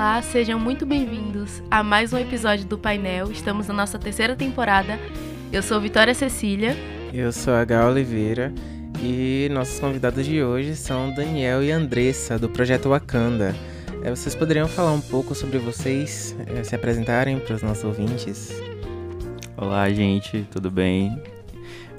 Olá, sejam muito bem-vindos a mais um episódio do Painel. Estamos na nossa terceira temporada. Eu sou Vitória Cecília. Eu sou a Gal Oliveira e nossos convidados de hoje são Daniel e Andressa, do Projeto Wakanda. É, vocês poderiam falar um pouco sobre vocês, é, se apresentarem para os nossos ouvintes? Olá, gente, tudo bem?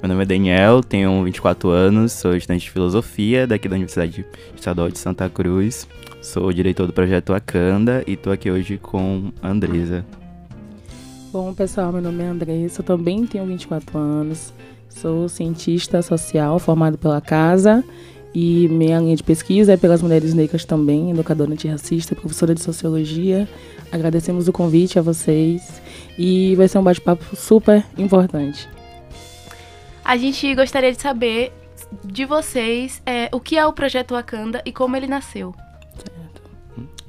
Meu nome é Daniel, tenho 24 anos, sou estudante de filosofia daqui da Universidade Estadual de Santa Cruz. Sou diretor do projeto Wakanda e estou aqui hoje com a Andresa. Bom, pessoal, meu nome é Andressa, eu também tenho 24 anos, sou cientista social formado pela Casa e minha linha de pesquisa é pelas mulheres negras também, educadora antirracista, professora de sociologia. Agradecemos o convite a vocês e vai ser um bate-papo super importante. A gente gostaria de saber de vocês é, o que é o Projeto Wakanda e como ele nasceu.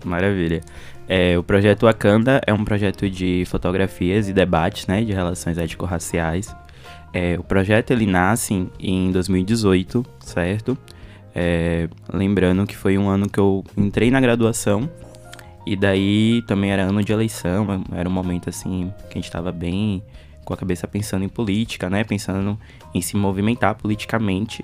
Maravilha. É, o projeto Wakanda é um projeto de fotografias e debates né, de relações étnico-raciais. É, o projeto ele nasce em 2018, certo? É, lembrando que foi um ano que eu entrei na graduação e daí também era ano de eleição, era um momento assim que a gente estava bem com a cabeça pensando em política, né? Pensando em se movimentar politicamente.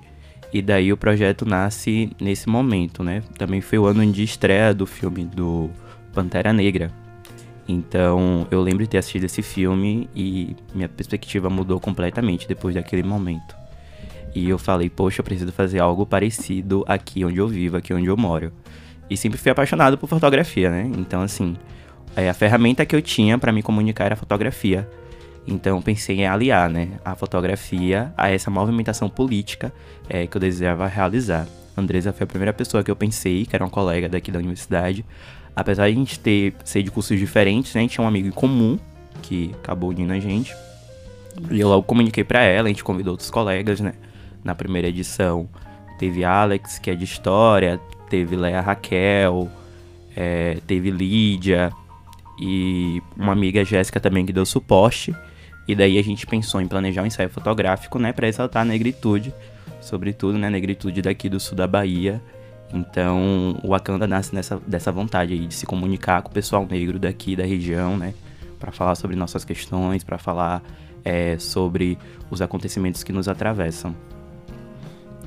E daí o projeto nasce nesse momento, né? Também foi o ano de estreia do filme do Pantera Negra. Então eu lembro de ter assistido esse filme e minha perspectiva mudou completamente depois daquele momento. E eu falei, poxa, eu preciso fazer algo parecido aqui onde eu vivo, aqui onde eu moro. E sempre fui apaixonado por fotografia, né? Então, assim, a ferramenta que eu tinha para me comunicar era a fotografia. Então pensei em aliar né, a fotografia a essa movimentação política é, que eu desejava realizar. Andresa foi a primeira pessoa que eu pensei, que era uma colega daqui da universidade. Apesar de a gente ter ser de cursos diferentes, né, a gente tinha um amigo em comum que acabou unindo a gente. E eu logo comuniquei para ela, a gente convidou outros colegas, né? Na primeira edição teve Alex, que é de história, teve Leia Raquel, é, teve Lídia e uma amiga Jéssica também que deu suporte. E daí a gente pensou em planejar um ensaio fotográfico, né, para exaltar a negritude, sobretudo, né, a negritude daqui do sul da Bahia. Então, o Wakanda nasce nessa, dessa vontade aí de se comunicar com o pessoal negro daqui da região, né, para falar sobre nossas questões, para falar é, sobre os acontecimentos que nos atravessam.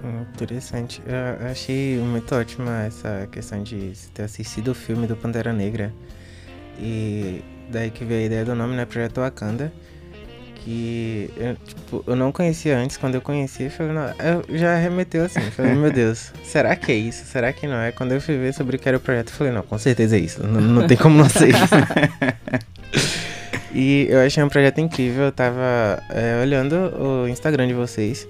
Hum, interessante. Eu achei muito ótima essa questão de ter assistido o filme do Pantera Negra. E daí que veio a ideia do nome, né? Projeto Wakanda que eu, tipo, eu não conhecia antes, quando eu conheci, eu, falei, não, eu já remeteu assim, falei, meu Deus, será que é isso? Será que não é? Quando eu fui ver sobre o que era o projeto, eu falei, não, com certeza é isso, não, não tem como não ser isso. e eu achei um projeto incrível, eu tava é, olhando o Instagram de vocês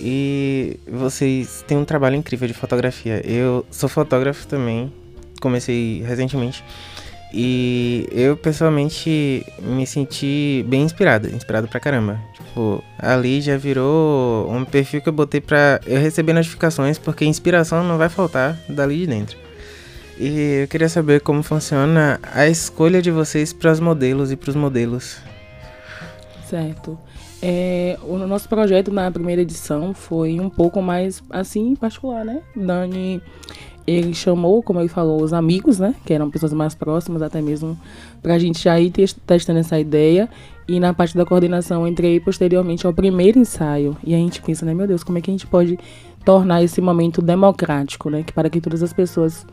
e vocês têm um trabalho incrível de fotografia. Eu sou fotógrafo também, comecei recentemente. E eu pessoalmente me senti bem inspirado, inspirado pra caramba. Tipo, ali já virou um perfil que eu botei pra eu receber notificações, porque inspiração não vai faltar dali de dentro. E eu queria saber como funciona a escolha de vocês para os modelos e para os modelos. Certo. É, o nosso projeto na primeira edição foi um pouco mais assim particular, né? Dani ele chamou, como ele falou, os amigos, né? Que eram pessoas mais próximas, até mesmo para a gente já ir testando essa ideia. E na parte da coordenação, entrei posteriormente ao primeiro ensaio. E a gente pensa, né, meu Deus, como é que a gente pode tornar esse momento democrático, né? Que para que todas as pessoas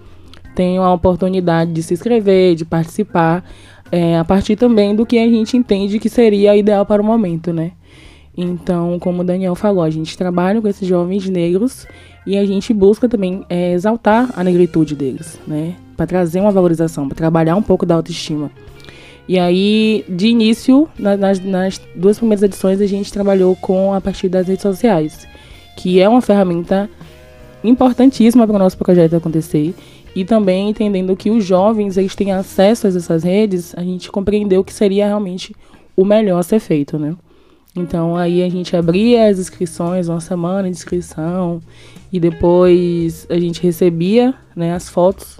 tenham a oportunidade de se inscrever, de participar, é, a partir também do que a gente entende que seria ideal para o momento, né? Então, como o Daniel falou, a gente trabalha com esses jovens negros e a gente busca também é, exaltar a negritude deles, né? Para trazer uma valorização, para trabalhar um pouco da autoestima. E aí, de início, nas, nas, duas primeiras edições, a gente trabalhou com a partir das redes sociais, que é uma ferramenta importantíssima para o nosso projeto acontecer. E também entendendo que os jovens eles têm acesso a essas redes, a gente compreendeu que seria realmente o melhor a ser feito, né? Então aí a gente abria as inscrições, uma semana de inscrição, e depois a gente recebia né, as fotos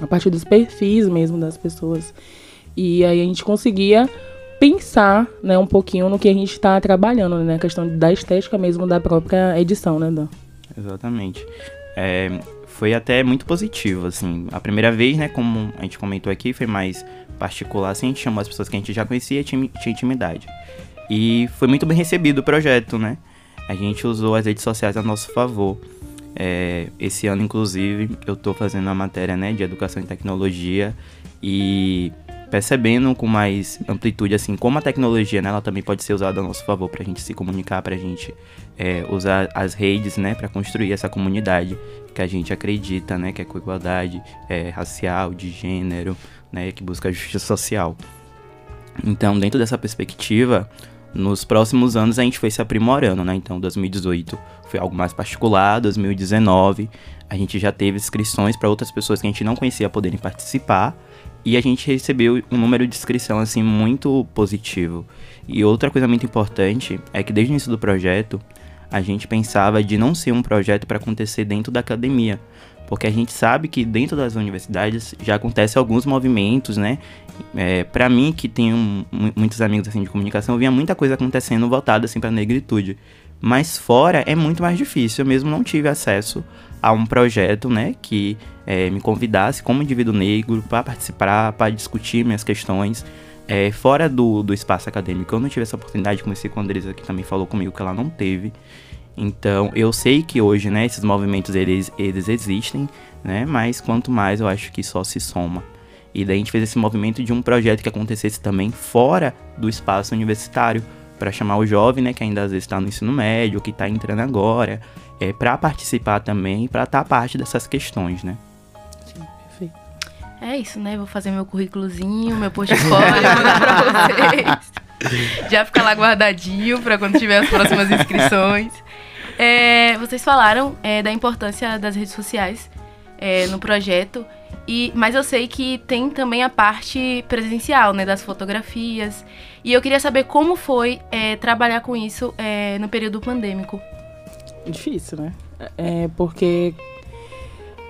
a partir dos perfis mesmo das pessoas. E aí a gente conseguia pensar né, um pouquinho no que a gente está trabalhando, né? A questão da estética mesmo da própria edição, né, Dan? Exatamente. É, foi até muito positivo, assim. A primeira vez, né, como a gente comentou aqui, foi mais particular, assim, a gente chamou as pessoas que a gente já conhecia e tinha, tinha intimidade. E foi muito bem recebido o projeto, né? A gente usou as redes sociais a nosso favor. É, esse ano, inclusive, eu estou fazendo a matéria né, de educação e tecnologia e percebendo com mais amplitude assim como a tecnologia né, ela também pode ser usada a nosso favor para a gente se comunicar, para a gente é, usar as redes né, para construir essa comunidade que a gente acredita, né, que é com igualdade é, racial, de gênero, né, que busca justiça social. Então, dentro dessa perspectiva, nos próximos anos a gente foi se aprimorando, né? Então, 2018 foi algo mais particular, 2019 a gente já teve inscrições para outras pessoas que a gente não conhecia poderem participar e a gente recebeu um número de inscrição assim muito positivo. E outra coisa muito importante é que desde o início do projeto a gente pensava de não ser um projeto para acontecer dentro da academia, porque a gente sabe que dentro das universidades já acontecem alguns movimentos, né? É, para mim, que tenho muitos amigos assim de comunicação, eu via muita coisa acontecendo voltada assim para negritude. Mas fora é muito mais difícil. Eu mesmo não tive acesso a um projeto, né, que é, me convidasse como indivíduo negro para participar, para discutir minhas questões. É, fora do, do espaço acadêmico, eu não tive essa oportunidade. Comecei com a Andresa, que também falou comigo que ela não teve. Então, eu sei que hoje, né, esses movimentos eles, eles existem, né, mas quanto mais eu acho que só se soma. E daí a gente fez esse movimento de um projeto que acontecesse também fora do espaço universitário, para chamar o jovem, né, que ainda às vezes está no ensino médio, que está entrando agora, é, para participar também, para estar tá parte dessas questões, né. Sim, perfeito. É isso, né? Vou fazer meu currículozinho, meu portfólio, mandar pra vocês. Já fica lá guardadinho para quando tiver as próximas inscrições. É, vocês falaram é, da importância das redes sociais é, no projeto, e, mas eu sei que tem também a parte presencial, né, das fotografias. E eu queria saber como foi é, trabalhar com isso é, no período pandêmico. Difícil, né? É porque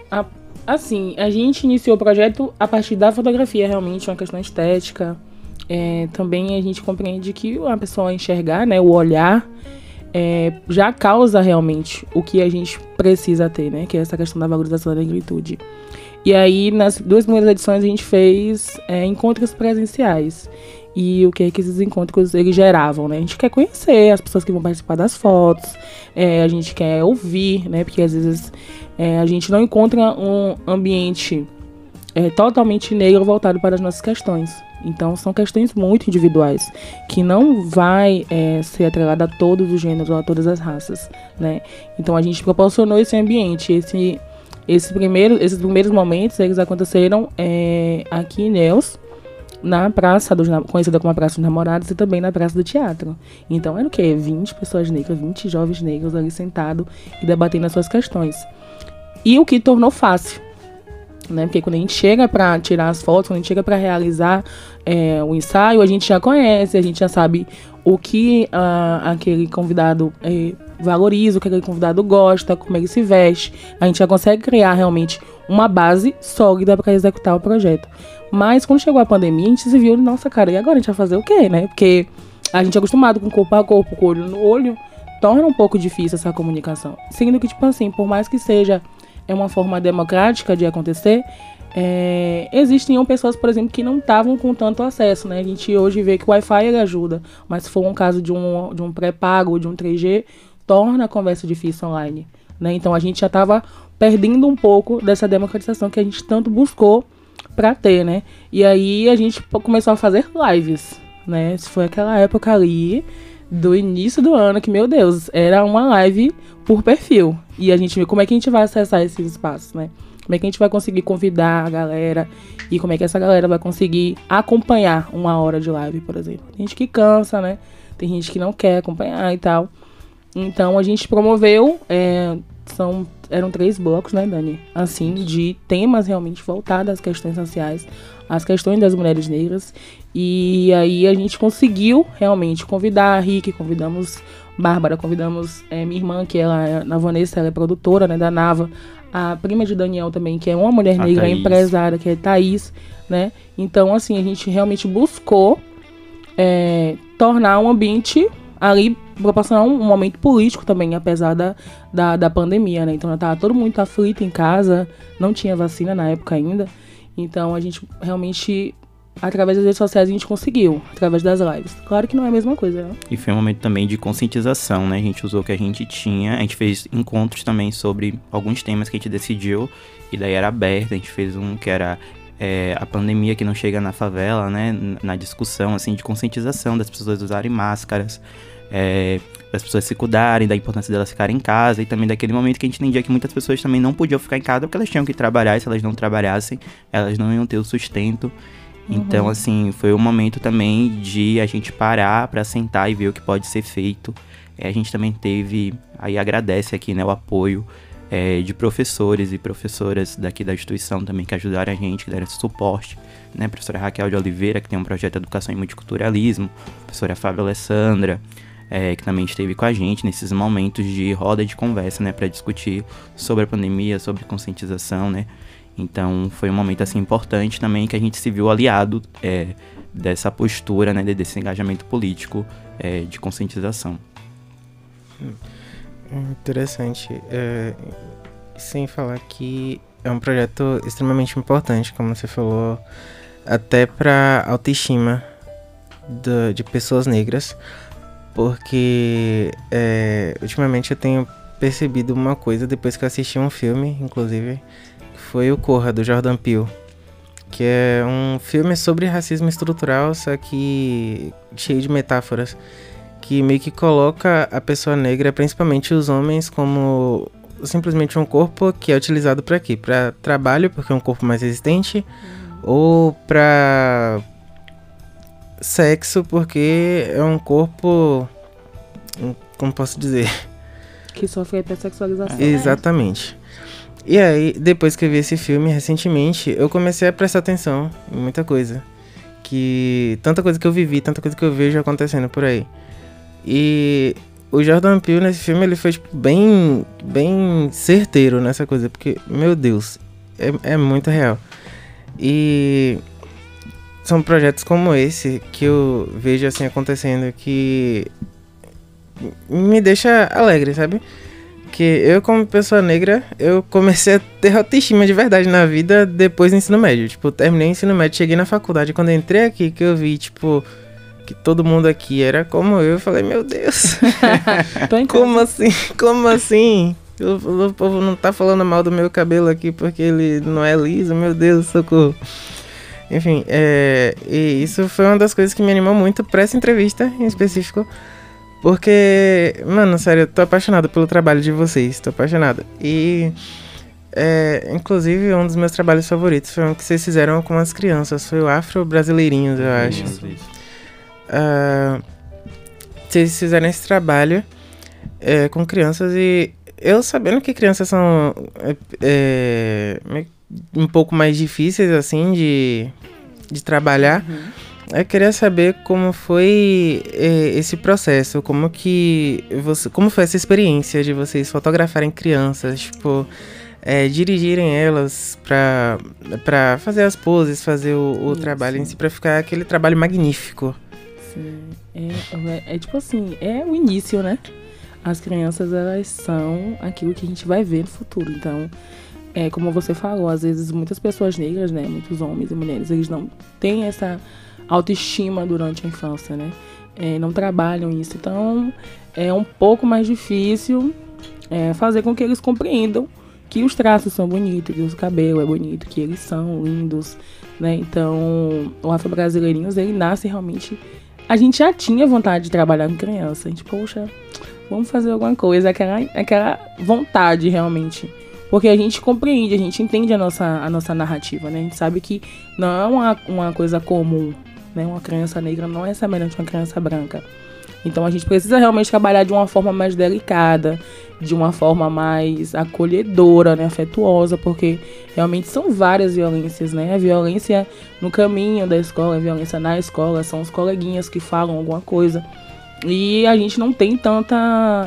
a, assim, a gente iniciou o projeto a partir da fotografia, realmente, uma questão estética. É, também a gente compreende que a pessoa enxergar, né, o olhar é, já causa realmente o que a gente precisa ter, né? Que é essa questão da valorização da negritude. E aí, nas duas primeiras edições, a gente fez é, encontros presenciais. E o que é que esses encontros eles geravam, né? A gente quer conhecer as pessoas que vão participar das fotos, é, a gente quer ouvir, né? Porque às vezes é, a gente não encontra um ambiente é, totalmente negro voltado para as nossas questões. Então são questões muito individuais, que não vai é, ser atrelada a todos os gêneros ou a todas as raças, né? Então a gente proporcionou esse ambiente, esse, esse primeiro, esses primeiros momentos eles aconteceram é, aqui em Neus, na praça dos, conhecida como a Praça dos Namorados e também na Praça do Teatro. Então era o quê? 20 pessoas negras, 20 jovens negros ali sentados e debatendo as suas questões. E o que tornou fácil, né? Porque quando a gente chega para tirar as fotos, quando a gente chega para realizar é, o ensaio, a gente já conhece, a gente já sabe o que uh, aquele convidado é, valoriza, o que aquele convidado gosta, como ele se veste. A gente já consegue criar realmente uma base sólida para executar o projeto. Mas quando chegou a pandemia, a gente se viu, nossa cara, e agora a gente vai fazer o quê, né? Porque a gente é acostumado com corpo a corpo, com olho no olho, torna um pouco difícil essa comunicação. Sendo que, tipo assim, por mais que seja é uma forma democrática de acontecer, é, existiam pessoas, por exemplo, que não estavam com tanto acesso, né? A gente hoje vê que o Wi-Fi ajuda, mas se for um caso de um, de um pré-pago, de um 3G, torna a conversa difícil online, né? Então a gente já estava perdendo um pouco dessa democratização que a gente tanto buscou para ter, né? E aí a gente começou a fazer lives, né? Isso foi aquela época ali do início do ano que, meu Deus, era uma live por perfil. E a gente como é que a gente vai acessar esses espaços, né? Como é que a gente vai conseguir convidar a galera e como é que essa galera vai conseguir acompanhar uma hora de live, por exemplo. Tem gente que cansa, né? Tem gente que não quer acompanhar e tal. Então a gente promoveu, é, são, eram três blocos, né, Dani? Assim, de temas realmente voltados às questões sociais, às questões das mulheres negras. E aí a gente conseguiu realmente convidar a Rick, convidamos Bárbara, convidamos é, minha irmã, que ela é, na Vanessa, ela é produtora, né, da Nava, a prima de Daniel também, que é uma mulher negra empresária, que é Thaís, né? Então, assim, a gente realmente buscou é, tornar um ambiente ali proporcionar um, um, momento político também, apesar da, da, da pandemia, né? Então tava todo mundo aflito em casa, não tinha vacina na época ainda. Então a gente realmente através das redes sociais a gente conseguiu, através das lives. Claro que não é a mesma coisa, né? E foi um momento também de conscientização, né? A gente usou o que a gente tinha, a gente fez encontros também sobre alguns temas que a gente decidiu, e daí era aberto, a gente fez um que era é, a pandemia que não chega na favela, né? Na discussão, assim, de conscientização das pessoas usarem máscaras, é, das pessoas se cuidarem, da importância delas ficarem em casa, e também daquele momento que a gente entendia que muitas pessoas também não podiam ficar em casa porque elas tinham que trabalhar, e se elas não trabalhassem, elas não iam ter o sustento. Então, uhum. assim, foi um momento também de a gente parar para sentar e ver o que pode ser feito. É, a gente também teve, aí agradece aqui, né, o apoio é, de professores e professoras daqui da instituição também que ajudaram a gente, que deram esse suporte. Né, a professora Raquel de Oliveira, que tem um projeto de educação e multiculturalismo, a professora Fábio Alessandra, é, que também esteve com a gente nesses momentos de roda de conversa, né, para discutir sobre a pandemia, sobre conscientização, né. Então foi um momento assim importante também que a gente se viu aliado é, dessa postura, né, desse engajamento político é, de conscientização. Interessante. É, sem falar que é um projeto extremamente importante, como você falou, até para autoestima de pessoas negras, porque é, ultimamente eu tenho percebido uma coisa depois que eu assisti um filme, inclusive, foi o Corra, do Jordan Peele. Que é um filme sobre racismo estrutural, só que cheio de metáforas. Que meio que coloca a pessoa negra, principalmente os homens, como simplesmente um corpo que é utilizado para quê? Para trabalho, porque é um corpo mais resistente, uhum. ou para sexo, porque é um corpo. Como posso dizer? Que sofre hipersexualização. É. Exatamente. E aí, depois que eu vi esse filme recentemente, eu comecei a prestar atenção em muita coisa. Que. Tanta coisa que eu vivi, tanta coisa que eu vejo acontecendo por aí. E o Jordan Peele nesse filme ele foi tipo, bem, bem certeiro nessa coisa, porque, meu Deus, é, é muito real. E são projetos como esse que eu vejo assim acontecendo que me deixa alegre, sabe? que eu, como pessoa negra, eu comecei a ter autoestima de verdade na vida depois do ensino médio. Tipo, terminei o ensino médio, cheguei na faculdade. Quando entrei aqui, que eu vi, tipo, que todo mundo aqui era como eu, eu falei, meu Deus. como assim? Como assim? O, povo não tá falando mal do meu cabelo aqui porque ele não é liso, meu Deus, socorro. Enfim, é, e isso foi uma das coisas que me animou muito para essa entrevista em específico porque, mano, sério, eu tô apaixonado pelo trabalho de vocês, tô apaixonado. E, é, inclusive, um dos meus trabalhos favoritos foi um que vocês fizeram com as crianças, foi o Afro Brasileirinhos, eu acho. Uh, vocês fizeram esse trabalho é, com crianças e eu sabendo que crianças são é, é um pouco mais difíceis, assim, de, de trabalhar. Uhum. Eu queria saber como foi eh, esse processo, como que você, como foi essa experiência de vocês fotografarem crianças, tipo, é, dirigirem elas para para fazer as poses, fazer o, o trabalho em si, para ficar aquele trabalho magnífico. Sim, é, é, é tipo assim, é o início, né? As crianças elas são aquilo que a gente vai ver no futuro, então é como você falou, às vezes muitas pessoas negras, né, muitos homens e mulheres, eles não têm essa autoestima durante a infância, né? É, não trabalham isso. Então, é um pouco mais difícil é, fazer com que eles compreendam que os traços são bonitos, que o cabelo é bonito, que eles são lindos, né? Então, o Afro Brasileirinhos, ele nasce realmente... A gente já tinha vontade de trabalhar com criança. A gente, poxa, vamos fazer alguma coisa. Aquela, aquela vontade, realmente. Porque a gente compreende, a gente entende a nossa, a nossa narrativa, né? A gente sabe que não é uma, uma coisa comum né? Uma criança negra não é semelhante a uma criança branca. Então a gente precisa realmente trabalhar de uma forma mais delicada, de uma forma mais acolhedora, né, afetuosa, porque realmente são várias violências, né? A violência no caminho da escola, a violência na escola, são os coleguinhas que falam alguma coisa. E a gente não tem tanta,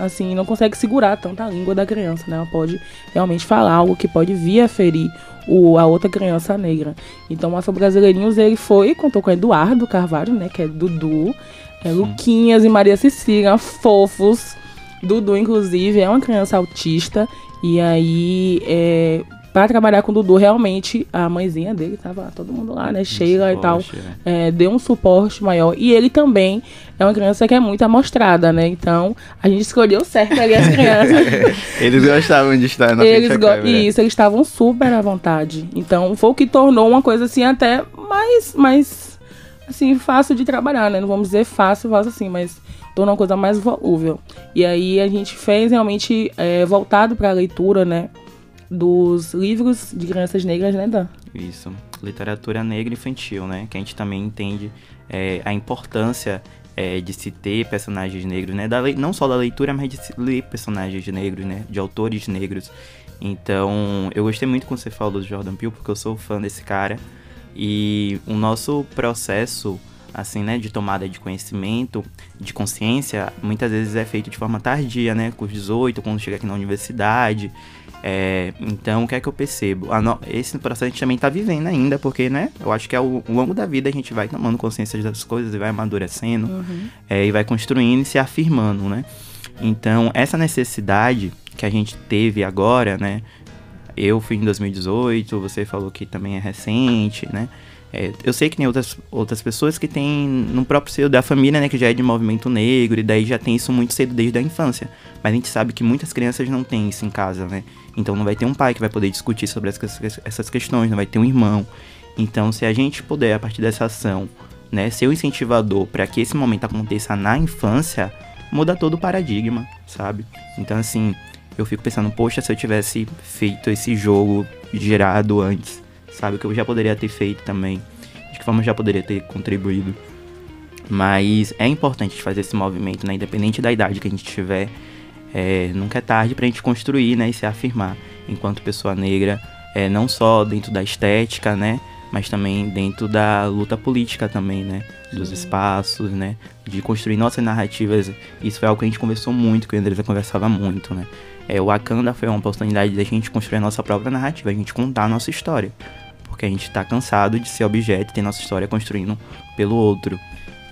assim, não consegue segurar tanta língua da criança, né? Ela pode realmente falar algo que pode vir a ferir o, a outra criança negra. Então, o Afro Brasileirinhos, ele foi, contou com o Eduardo Carvalho, né, que é Dudu, É, Luquinhas e Maria Cecília, fofos. Dudu, inclusive, é uma criança autista. E aí, é, para trabalhar com o Dudu, realmente, a mãezinha dele tava todo mundo lá, né? Sheila e tal. É, deu um suporte maior. E ele também é uma criança que é muito amostrada, né? Então, a gente escolheu certo ali as crianças. eles gostavam de estar na eles go Isso, eles estavam super à vontade. Então, foi o que tornou uma coisa assim até mais, mais assim, fácil de trabalhar, né? Não vamos dizer fácil, fácil assim, mas tornou uma coisa mais volúvel. E aí a gente fez realmente é, voltado para a leitura, né? Dos livros de crianças negras, né, Dan? Isso. Literatura negra infantil, né? Que a gente também entende é, a importância é, de se ter personagens negros, né? Da não só da leitura, mas de se ler personagens negros, né? De autores negros. Então, eu gostei muito quando você falou do Jordan Peele, porque eu sou fã desse cara. E o nosso processo assim, né, de tomada de conhecimento, de consciência, muitas vezes é feito de forma tardia, né, com os 18, quando chega aqui na universidade. É, então, o que é que eu percebo? No... Esse processo a gente também está vivendo ainda, porque, né, eu acho que ao longo da vida a gente vai tomando consciência das coisas e vai amadurecendo, uhum. é, e vai construindo e se afirmando, né. Então, essa necessidade que a gente teve agora, né, eu fui em 2018, você falou que também é recente, né, é, eu sei que tem outras, outras pessoas que têm no próprio seio da família, né, que já é de movimento negro, e daí já tem isso muito cedo desde a infância. Mas a gente sabe que muitas crianças não têm isso em casa, né? Então não vai ter um pai que vai poder discutir sobre essas questões, não vai ter um irmão. Então, se a gente puder, a partir dessa ação, né, ser o um incentivador para que esse momento aconteça na infância, muda todo o paradigma, sabe? Então, assim, eu fico pensando, poxa, se eu tivesse feito esse jogo gerado antes, sabe? Que eu já poderia ter feito também. De que forma eu já poderia ter contribuído. Mas é importante fazer esse movimento, né? Independente da idade que a gente tiver, é, nunca é tarde pra gente construir, né? E se afirmar enquanto pessoa negra, é, não só dentro da estética, né? Mas também dentro da luta política também, né? Dos espaços, né? De construir nossas narrativas. Isso foi algo que a gente conversou muito, que a Andresa conversava muito, né? É, o Wakanda foi uma oportunidade da gente construir a nossa própria narrativa, a gente contar a nossa história porque a gente tá cansado de ser objeto e ter nossa história construindo pelo outro.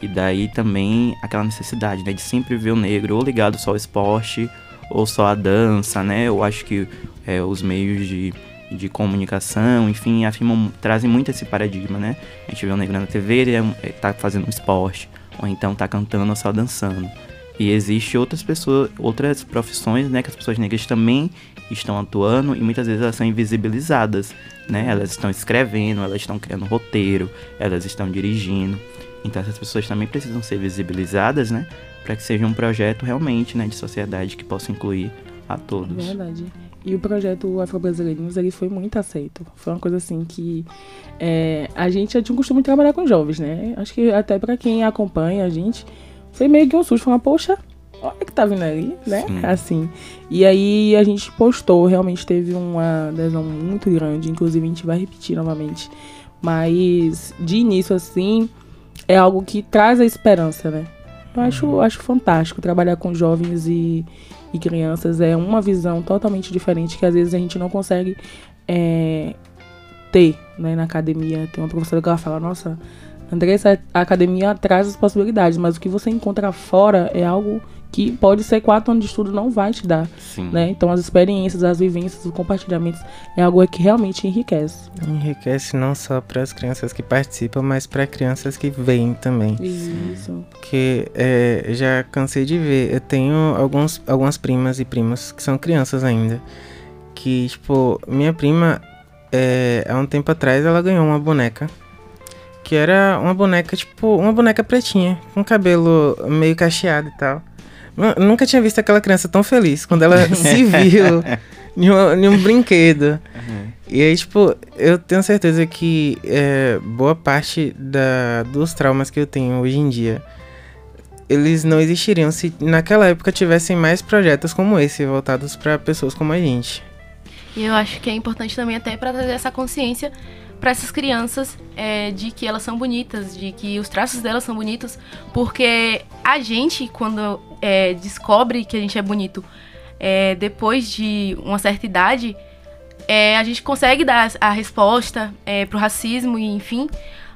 E daí também aquela necessidade, né, de sempre ver o negro ou ligado só ao esporte ou só à dança, né? Eu acho que é, os meios de, de comunicação, enfim, afirmam, trazem muito esse paradigma, né? A gente vê o negro na TV, ele é, tá fazendo um esporte, ou então tá cantando ou só dançando. E existe outras pessoas, outras profissões, né, que as pessoas negras também estão atuando e muitas vezes elas são invisibilizadas, né? Elas estão escrevendo, elas estão criando roteiro, elas estão dirigindo. Então essas pessoas também precisam ser visibilizadas, né? Para que seja um projeto realmente, né, de sociedade que possa incluir a todos. Verdade. E o projeto Afro-Brasileirinhos, ele foi muito aceito. Foi uma coisa assim que é, a gente já tinha um costume de trabalhar com jovens, né? Acho que até para quem acompanha a gente, foi meio que um susto. Falar, poxa, olha que tá vindo ali, né? Sim. Assim. E aí a gente postou, realmente teve uma adesão muito grande, inclusive a gente vai repetir novamente. Mas de início, assim, é algo que traz a esperança, né? Eu acho, uhum. acho fantástico trabalhar com jovens e, e crianças. É uma visão totalmente diferente que às vezes a gente não consegue é, ter né, na academia. Tem uma professora que ela fala, nossa, Andressa, a academia traz as possibilidades, mas o que você encontra fora é algo que pode ser quatro anos de estudo não vai te dar, Sim. né? Então as experiências, as vivências, os compartilhamentos é algo que realmente enriquece. Enriquece não só para as crianças que participam, mas para crianças que vêm também. Isso. Que é, já cansei de ver. Eu tenho alguns, algumas primas e primos que são crianças ainda, que tipo minha prima é, há um tempo atrás ela ganhou uma boneca que era uma boneca, tipo, uma boneca pretinha, com cabelo meio cacheado e tal. Nunca tinha visto aquela criança tão feliz quando ela se viu em, um, em um brinquedo. Uhum. E aí, tipo, eu tenho certeza que é, boa parte da, dos traumas que eu tenho hoje em dia, eles não existiriam se naquela época tivessem mais projetos como esse, voltados para pessoas como a gente. E eu acho que é importante também até para trazer essa consciência para essas crianças é, de que elas são bonitas, de que os traços delas são bonitos, porque a gente, quando é, descobre que a gente é bonito é, depois de uma certa idade, é, a gente consegue dar a resposta é, pro racismo e enfim,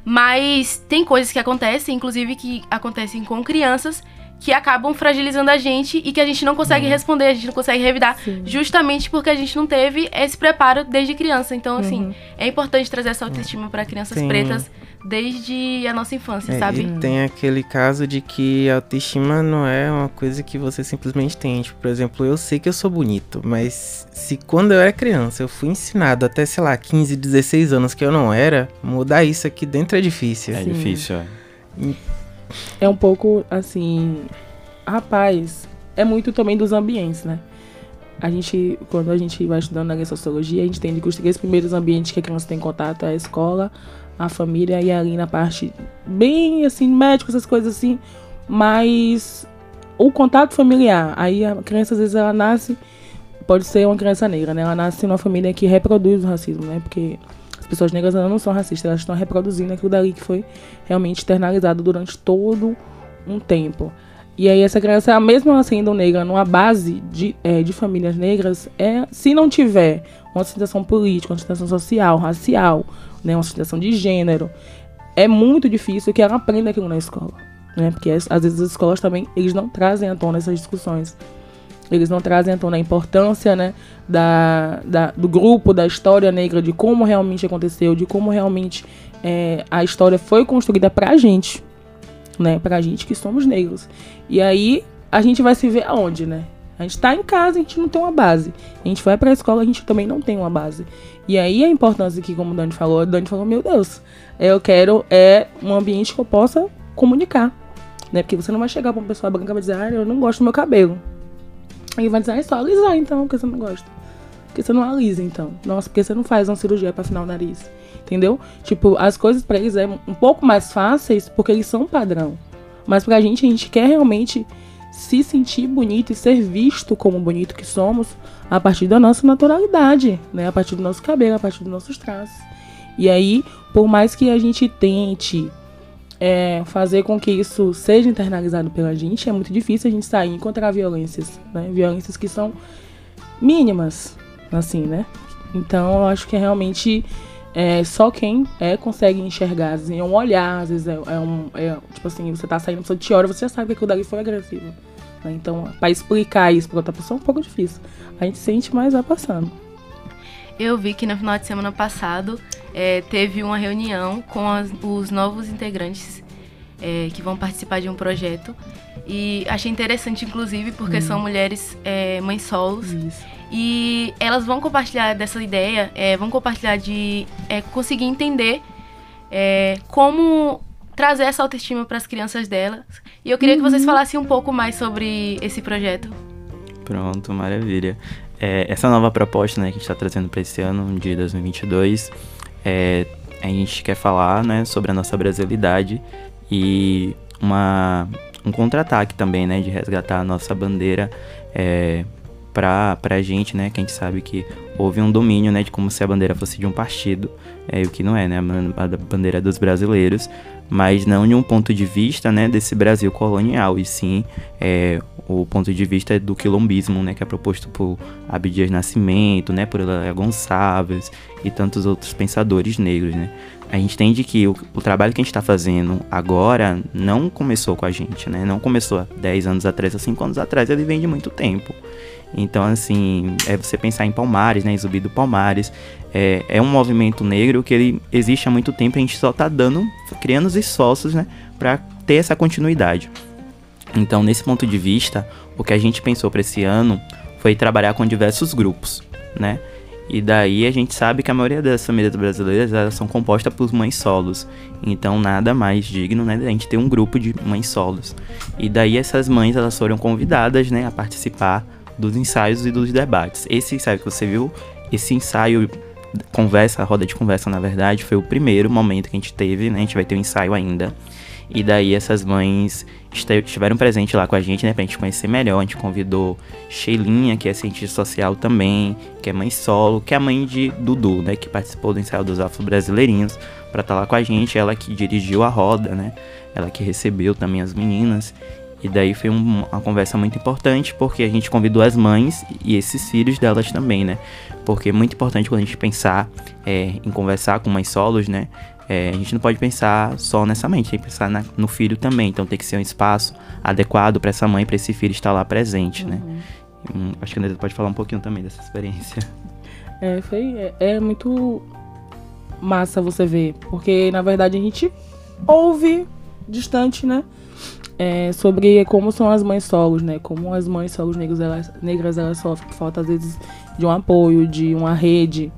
Mas tem coisas que acontecem, inclusive que acontecem com crianças, que acabam fragilizando a gente e que a gente não consegue uhum. responder, a gente não consegue revidar, Sim. justamente porque a gente não teve esse preparo desde criança. Então, assim, uhum. é importante trazer essa autoestima para crianças Sim. pretas desde a nossa infância, é, sabe? E tem aquele caso de que a autoestima não é uma coisa que você simplesmente tem. Tipo, por exemplo, eu sei que eu sou bonito, mas se quando eu era criança eu fui ensinado até, sei lá, 15, 16 anos que eu não era, mudar isso aqui dentro é difícil. É Sim. difícil, é. É um pouco assim. Rapaz, é muito também dos ambientes, né? A gente, quando a gente vai estudando na sociologia, a gente entende que os três primeiros ambientes que a criança tem contato é a escola, a família e ali na parte bem assim, médico, essas coisas assim, mas o contato familiar, aí a criança às vezes ela nasce, pode ser uma criança negra, né? Ela nasce numa família que reproduz o racismo, né? Porque as pessoas negras não são racistas, elas estão reproduzindo aquilo dali que foi realmente externalizado durante todo um tempo. E aí essa criança, mesmo ela sendo negra, numa base de, é, de famílias negras, é, se não tiver uma situação política, uma situação social, racial, né, uma situação de gênero, é muito difícil que ela aprenda aquilo na escola. Né? Porque às vezes as escolas também, eles não trazem à tona essas discussões. Eles não trazem tona a importância né, da, da, do grupo, da história negra, de como realmente aconteceu, de como realmente é, a história foi construída pra gente. Né, pra gente que somos negros. E aí a gente vai se ver aonde, né? A gente tá em casa, a gente não tem uma base. A gente vai pra escola, a gente também não tem uma base. E aí a importância que, como o Dani falou, o Dani falou, meu Deus, eu quero é um ambiente que eu possa comunicar. Né? Porque você não vai chegar pra uma pessoa branca e vai dizer, ah, eu não gosto do meu cabelo. Aí vai dizer, ah, é só alisar então, porque você não gosta. Porque você não alisa então. Nossa, porque você não faz uma cirurgia para afinar o nariz. Entendeu? Tipo, as coisas para eles é um pouco mais fáceis porque eles são padrão. Mas pra gente, a gente quer realmente se sentir bonito e ser visto como bonito que somos a partir da nossa naturalidade, né? A partir do nosso cabelo, a partir dos nossos traços. E aí, por mais que a gente tente é, fazer com que isso seja internalizado pela gente, é muito difícil a gente sair e encontrar violências, né? Violências que são mínimas, assim, né? Então, eu acho que é realmente é, só quem é consegue enxergar, assim, é um olhar, às vezes é, é um. É, tipo assim, você tá saindo, você te olha, você já sabe que aquilo dali foi agressivo. Né? Então, para explicar isso pra outra pessoa é um pouco difícil. A gente sente, mas vai passando. Eu vi que no final de semana passado é, teve uma reunião com as, os novos integrantes é, que vão participar de um projeto. E achei interessante, inclusive, porque hum. são mulheres é, mães solos. Isso. E elas vão compartilhar dessa ideia, é, vão compartilhar de é, conseguir entender é, como trazer essa autoestima para as crianças delas. E eu queria uhum. que vocês uhum. falassem um pouco mais sobre esse projeto. Pronto, maravilha. É, essa nova proposta né, que a gente está trazendo para esse ano, de 2022, é, a gente quer falar né, sobre a nossa brasilidade e uma, um contra-ataque também, né, de resgatar a nossa bandeira é, pra, pra gente, né? Que a gente sabe que houve um domínio, né? De como se a bandeira fosse de um partido, é, o que não é, né? A bandeira dos brasileiros, mas não de um ponto de vista, né? Desse Brasil colonial, e sim é, o ponto de vista do quilombismo, né? Que é proposto por Abdias Nascimento, né? Por Elia Gonçalves e tantos outros pensadores negros, né? A gente entende que o, o, trabalho que a gente está fazendo agora não começou com a gente, né? Não começou há 10 anos atrás, há 5 anos atrás, ele vem de muito tempo. Então, assim, é você pensar em Palmares, né? Em Zumbi do Palmares. É, é um movimento negro que ele existe há muito tempo e a gente só tá dando, criando os esforços, né? Pra ter essa continuidade. Então, nesse ponto de vista, o que a gente pensou para esse ano foi trabalhar com diversos grupos, né? E daí a gente sabe que a maioria das famílias brasileiras elas são compostas por mães solos. Então nada mais digno, né, da gente ter um grupo de mães solos. E daí essas mães elas foram convidadas, né, a participar dos ensaios e dos debates. Esse ensaio que você viu, esse ensaio conversa, roda de conversa na verdade, foi o primeiro momento que a gente teve, né? A gente vai ter um ensaio ainda. E daí essas mães estiveram presentes lá com a gente, né, pra gente conhecer melhor. A gente convidou Sheilinha, que é cientista social também, que é mãe solo, que é a mãe de Dudu, né, que participou do ensaio dos afro-brasileirinhos, para estar tá lá com a gente. Ela que dirigiu a roda, né, ela que recebeu também as meninas. E daí foi um, uma conversa muito importante, porque a gente convidou as mães e esses filhos delas também, né? Porque é muito importante quando a gente pensar é, em conversar com mães solos, né? É, a gente não pode pensar só nessa mente, tem que pensar na, no filho também. Então tem que ser um espaço adequado para essa mãe, para esse filho estar lá presente, né? uhum. né? Hum, acho que a Andresa pode falar um pouquinho também dessa experiência. É, foi, é, é, muito massa você ver, porque na verdade a gente ouve distante, né? É, sobre como são as mães solos, né? Como as mães solos negras elas, negras elas sofrem falta às vezes de um apoio, de uma rede.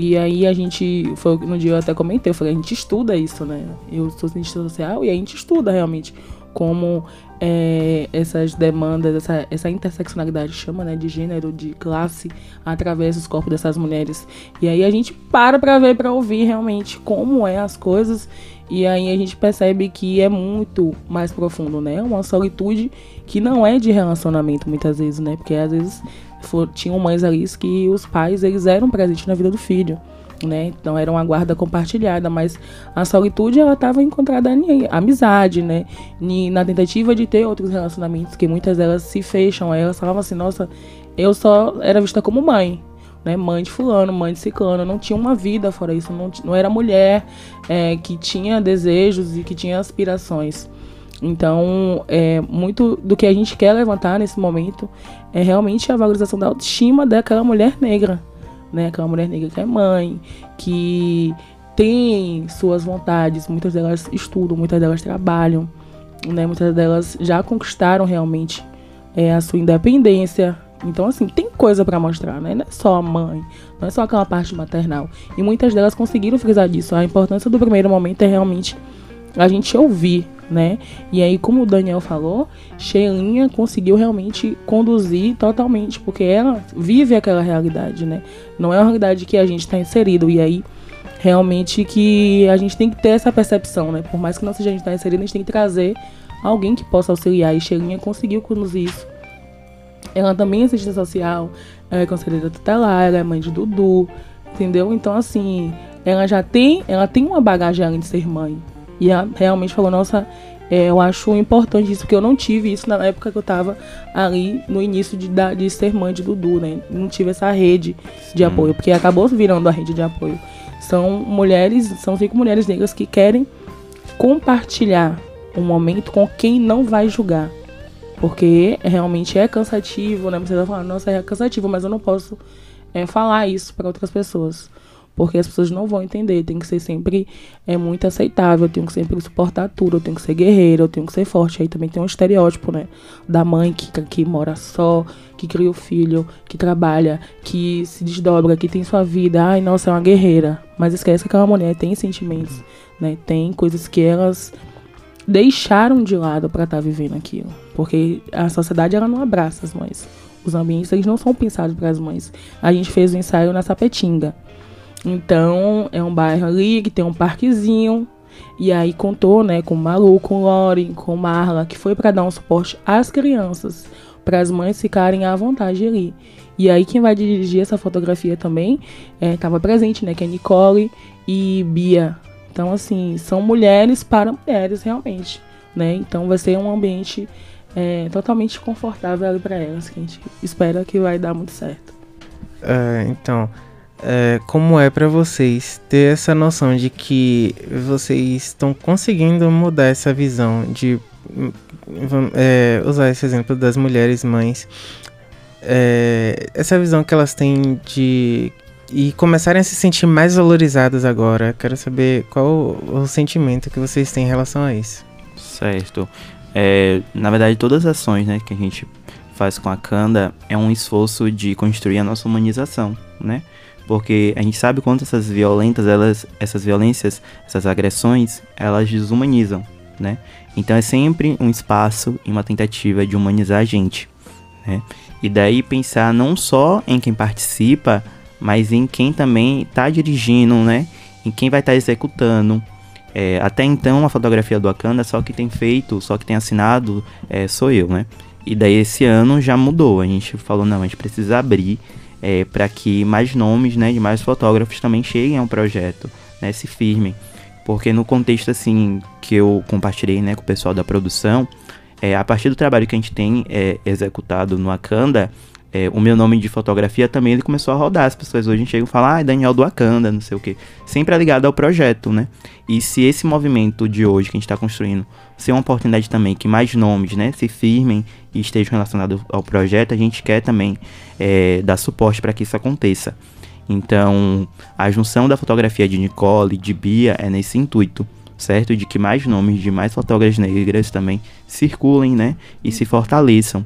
E aí a gente, foi no dia eu até comentei, eu falei, a gente estuda isso, né? Eu sou cientista social e a gente estuda realmente como é, essas demandas, essa, essa interseccionalidade chama, né, de gênero, de classe, através dos corpos dessas mulheres. E aí a gente para para ver, para ouvir realmente como é as coisas, e aí a gente percebe que é muito mais profundo, né? Uma solitude que não é de relacionamento muitas vezes, né? Porque às vezes tinham mães ali que os pais eles eram presentes na vida do filho né? Então era uma guarda compartilhada, mas a solitude ela estava encontrada em amizade, né? na tentativa de ter outros relacionamentos, que muitas delas se fecham, elas falavam assim, nossa, eu só era vista como mãe, né? Mãe de fulano, mãe de ciclano, não tinha uma vida fora isso, não, não era mulher é, que tinha desejos e que tinha aspirações. Então, é, muito do que a gente quer levantar nesse momento é realmente a valorização da autoestima daquela mulher negra, né? Aquela mulher negra que é mãe, que tem suas vontades, muitas delas estudam, muitas delas trabalham, né? Muitas delas já conquistaram realmente é, a sua independência. Então, assim, tem coisa para mostrar, né? Não é só a mãe, não é só aquela parte maternal. E muitas delas conseguiram frisar disso. A importância do primeiro momento é realmente a gente ouvir, né? E aí, como o Daniel falou, Sheilinha conseguiu realmente conduzir totalmente, porque ela vive aquela realidade, né? Não é uma realidade que a gente está inserido. E aí, realmente que a gente tem que ter essa percepção, né? Por mais que não seja a gente estar tá inserido, a gente tem que trazer alguém que possa auxiliar. E Sheilinha conseguiu conduzir isso. Ela também é assistente social, ela é conselheira tutelar, ela é mãe de Dudu, entendeu? Então, assim, ela já tem, ela tem uma bagagem além de ser mãe, e ela realmente falou, nossa, é, eu acho importante isso, porque eu não tive isso na época que eu tava ali no início de, de ser mãe de Dudu, né? Não tive essa rede de apoio, porque acabou virando a rede de apoio. São mulheres, são cinco mulheres negras que querem compartilhar um momento com quem não vai julgar. Porque realmente é cansativo, né? Você vai falar, nossa, é cansativo, mas eu não posso é, falar isso para outras pessoas porque as pessoas não vão entender. Tem que ser sempre é muito aceitável, eu tenho que sempre suportar tudo, eu tenho que ser guerreira, eu tenho que ser forte. Aí também tem um estereótipo, né? Da mãe que, que mora só, que cria o filho, que trabalha, que se desdobra, que tem sua vida. Ai, nossa, é uma guerreira. Mas esquece que aquela mulher tem sentimentos, né? Tem coisas que elas deixaram de lado para estar tá vivendo aquilo. Porque a sociedade ela não abraça as mães. Os ambientes eles não são pensados para as mães. A gente fez um ensaio na Sapetinga. Então, é um bairro ali que tem um parquezinho. E aí contou, né, com Malu, com Lori, com Marla, que foi para dar um suporte às crianças, para as mães ficarem à vontade ali. E aí quem vai dirigir essa fotografia também estava é, presente, né, que é Nicole e Bia. Então, assim, são mulheres para mulheres realmente, né? Então vai ser um ambiente é, totalmente confortável para elas, que a gente espera que vai dar muito certo. É, então, é, como é para vocês ter essa noção de que vocês estão conseguindo mudar essa visão de é, usar esse exemplo das mulheres mães é, essa visão que elas têm de e começarem a se sentir mais valorizadas agora? Quero saber qual o, o sentimento que vocês têm em relação a isso. Certo. É, na verdade todas as ações né, que a gente faz com a Kanda é um esforço de construir a nossa humanização né porque a gente sabe quanto essas violentas, elas, essas violências, essas agressões, elas desumanizam, né? Então é sempre um espaço e uma tentativa de humanizar a gente, né? E daí pensar não só em quem participa, mas em quem também está dirigindo, né? Em quem vai estar tá executando. É, até então a fotografia do Akanda só que tem feito, só que tem assinado é, sou eu, né? E daí esse ano já mudou. A gente falou, não, a gente precisa abrir é, para que mais nomes, né, de mais fotógrafos também cheguem ao projeto, né, se firmem. Porque no contexto assim que eu compartilhei, né, com o pessoal da produção, é, a partir do trabalho que a gente tem é, executado no Akanda, é, o meu nome de fotografia também ele começou a rodar. As pessoas hoje chegam e falam, ah, Daniel do Wakanda, não sei o quê. Sempre é ligado ao projeto, né? E se esse movimento de hoje que a gente está construindo ser uma oportunidade também que mais nomes, né, se firmem e estejam relacionados ao projeto, a gente quer também é, dar suporte para que isso aconteça. Então, a junção da fotografia de Nicole, de Bia, é nesse intuito, certo? De que mais nomes de mais fotógrafas negras também circulem, né? E se fortaleçam.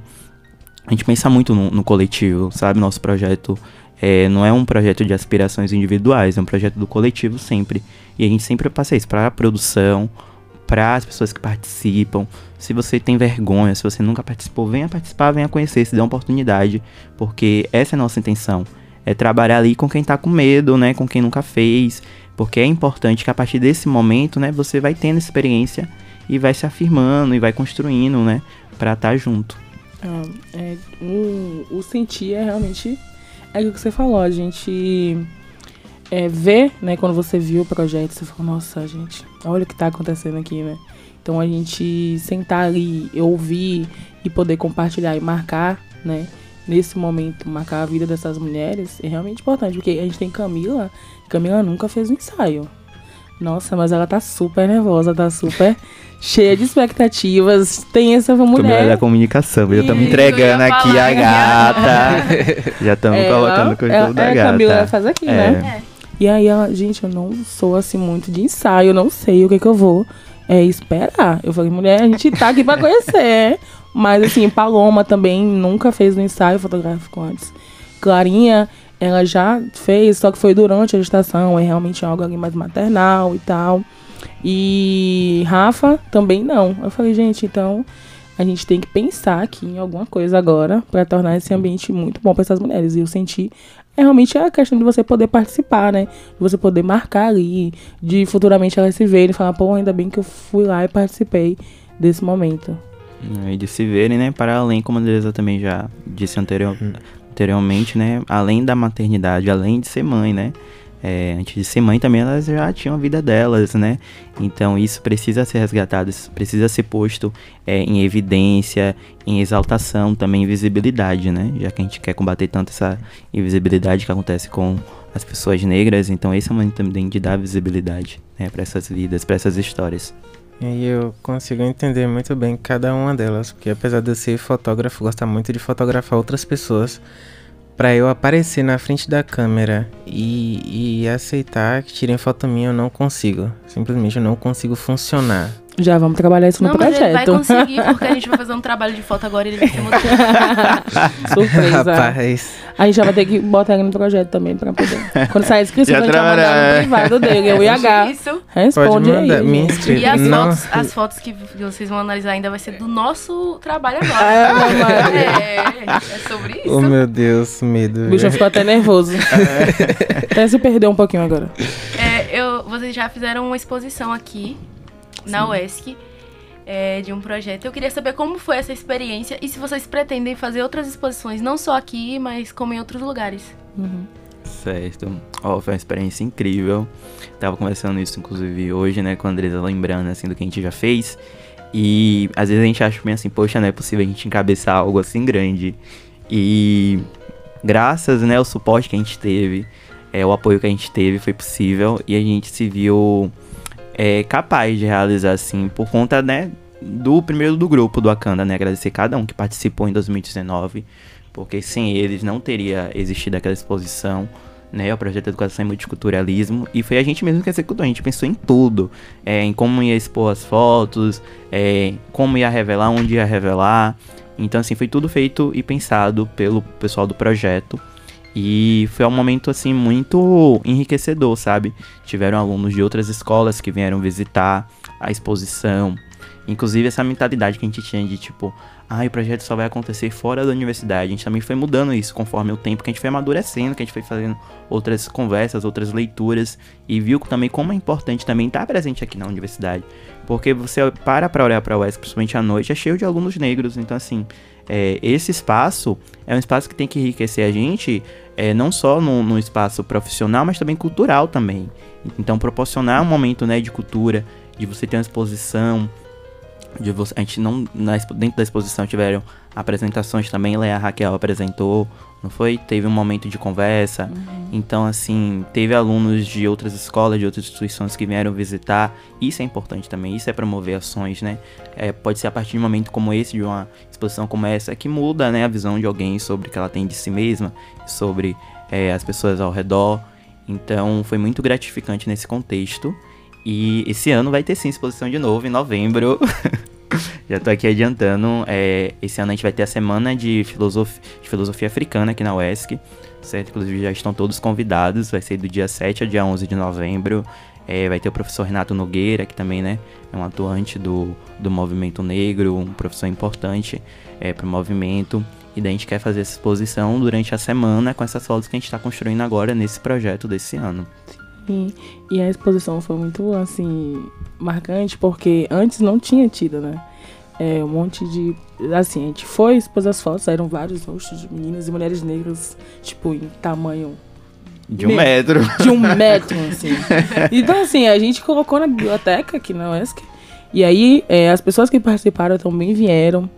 A gente pensa muito no, no coletivo, sabe? Nosso projeto é, não é um projeto de aspirações individuais, é um projeto do coletivo sempre. E a gente sempre passa isso para a produção, para as pessoas que participam. Se você tem vergonha, se você nunca participou, venha participar, venha conhecer, se dê uma oportunidade, porque essa é a nossa intenção é trabalhar ali com quem tá com medo, né, com quem nunca fez, porque é importante que a partir desse momento, né, você vai tendo experiência e vai se afirmando e vai construindo, né, para estar tá junto. Ah, é, o, o sentir é realmente é o que você falou, a gente é, vê, né, quando você viu o projeto, você falou, nossa, gente, olha o que tá acontecendo aqui, né? Então a gente sentar ali, ouvir e poder compartilhar e marcar, né? nesse momento, marcar a vida dessas mulheres é realmente importante, porque a gente tem Camila, Camila nunca fez um ensaio. Nossa, mas ela tá super nervosa, tá super cheia de expectativas. Tem essa mulher. É da comunicação, eu tô me entregando aqui a gata. Já estamos é, colocando o currículo da é, gata. A Camila faz aqui, é. né? E aí ela, gente, eu não sou assim muito de ensaio, eu não sei o que que eu vou é, esperar. Eu falei, mulher, a gente tá aqui pra conhecer. Mas assim, Paloma também nunca fez um ensaio fotográfico antes. Clarinha, ela já fez, só que foi durante a gestação, é realmente algo ali mais maternal e tal. E Rafa também não. Eu falei, gente, então a gente tem que pensar aqui em alguma coisa agora para tornar esse ambiente muito bom para essas mulheres. E eu senti é realmente a questão de você poder participar, né? De você poder marcar ali, de futuramente elas se verem e falar, pô, ainda bem que eu fui lá e participei desse momento. E de se verem, né, para além, como a Andresa também já disse anterior, hum. Anteriormente, né, além da maternidade, além de ser mãe, né, é, antes de ser mãe também elas já tinham a vida delas, né? Então isso precisa ser resgatado, isso precisa ser posto é, em evidência, em exaltação, também em visibilidade, né? Já que a gente quer combater tanto essa invisibilidade que acontece com as pessoas negras, então esse é o momento também de dar visibilidade né, para essas vidas, para essas histórias. E eu consigo entender muito bem cada uma delas, porque apesar de eu ser fotógrafo, gostar muito de fotografar outras pessoas, para eu aparecer na frente da câmera e, e aceitar que tirem foto minha, eu não consigo. Simplesmente eu não consigo funcionar. Já vamos trabalhar isso não, no projeto. Ele vai conseguir, porque a gente vai fazer um trabalho de foto agora e ele vai ser mudado. Surpresa. Rapaz. A gente já vai ter que botar ele no projeto também pra poder. Quando sair a inscrição, a gente vai mandar no privado dele. Eu e H. Isso. Responde mandar, aí. Me E as fotos, as fotos que vocês vão analisar ainda vai ser do nosso trabalho agora. É, é, é sobre isso. Oh, meu Deus, medo. O bicho ficou até nervoso. até se perdeu um pouquinho agora. É, eu, vocês já fizeram uma exposição aqui na UESC é, de um projeto. Eu queria saber como foi essa experiência e se vocês pretendem fazer outras exposições, não só aqui, mas como em outros lugares. Uhum. Certo. Oh, foi uma experiência incrível. Tava conversando isso, inclusive, hoje, né, com a Andresa, lembrando, assim, do que a gente já fez. E às vezes a gente acha bem assim, poxa, não é possível a gente encabeçar algo assim grande. E graças, né, ao suporte que a gente teve, é, o apoio que a gente teve, foi possível. E a gente se viu é, capaz de realizar assim, por conta, né, do primeiro do grupo do Akanda, né, agradecer cada um que participou em 2019, porque sem eles não teria existido aquela exposição, né, o projeto de Educação e Multiculturalismo, e foi a gente mesmo que executou, a gente pensou em tudo, é, em como ia expor as fotos, é, como ia revelar, onde ia revelar, então assim, foi tudo feito e pensado pelo pessoal do projeto, e foi um momento assim muito enriquecedor, sabe? Tiveram alunos de outras escolas que vieram visitar a exposição. Inclusive essa mentalidade que a gente tinha de tipo, ah, o projeto só vai acontecer fora da universidade. A gente também foi mudando isso conforme o tempo que a gente foi amadurecendo, que a gente foi fazendo outras conversas, outras leituras e viu também como é importante também estar presente aqui na universidade. Porque você para para olhar para a UESC, principalmente à noite, é cheio de alunos negros, então assim, é, esse espaço é um espaço que tem que enriquecer a gente, é, não só no, no, espaço profissional, mas também cultural também. Então, proporcionar um momento né, de cultura, de você ter uma exposição, de você, a gente não na, dentro da exposição tiveram apresentações também, Leia Raquel apresentou, não foi? Teve um momento de conversa. Uhum. Então, assim, teve alunos de outras escolas, de outras instituições que vieram visitar. Isso é importante também, isso é promover ações, né? É, pode ser a partir de um momento como esse, de uma exposição como essa, que muda né, a visão de alguém sobre o que ela tem de si mesma, sobre é, as pessoas ao redor. Então, foi muito gratificante nesse contexto. E esse ano vai ter sim exposição de novo, em novembro. Já tô aqui adiantando. É, esse ano a gente vai ter a semana de filosofia, de filosofia africana aqui na UESC. Certo? Inclusive já estão todos convidados. Vai ser do dia 7 ao dia 11 de novembro. É, vai ter o professor Renato Nogueira, que também né, é um atuante do, do movimento negro, um professor importante é, para o movimento. E daí a gente quer fazer essa exposição durante a semana com essas fotos que a gente está construindo agora nesse projeto desse ano. E, e a exposição foi muito, assim, marcante, porque antes não tinha tido, né? É, um monte de. Assim, a gente foi expôs as fotos, eram vários rostos de meninas e mulheres negras, tipo, em tamanho. De um metro. De um metro, assim. então, assim, a gente colocou na biblioteca aqui na UESC. E aí, é, as pessoas que participaram também vieram.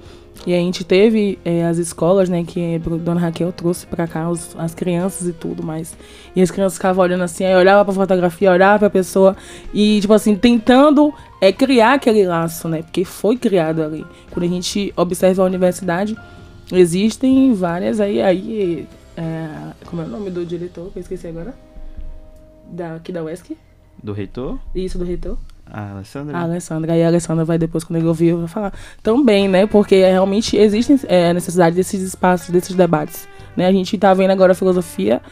E a gente teve é, as escolas, né, que a dona Raquel trouxe para cá os, as crianças e tudo mais. E as crianças ficavam olhando assim, aí olhava pra fotografia, olhava pra pessoa e, tipo assim, tentando é, criar aquele laço, né, porque foi criado ali. Quando a gente observa a universidade, existem várias aí, aí, é, como é o nome do diretor, que eu esqueci agora? Da, aqui da UESC? Do reitor? Isso, do reitor. A Alessandra? A Alessandra. E a Alessandra vai depois, quando ele ouvir, vai falar também, né? Porque realmente existe é, a necessidade desses espaços, desses debates. Né? A gente está vendo agora a filosofia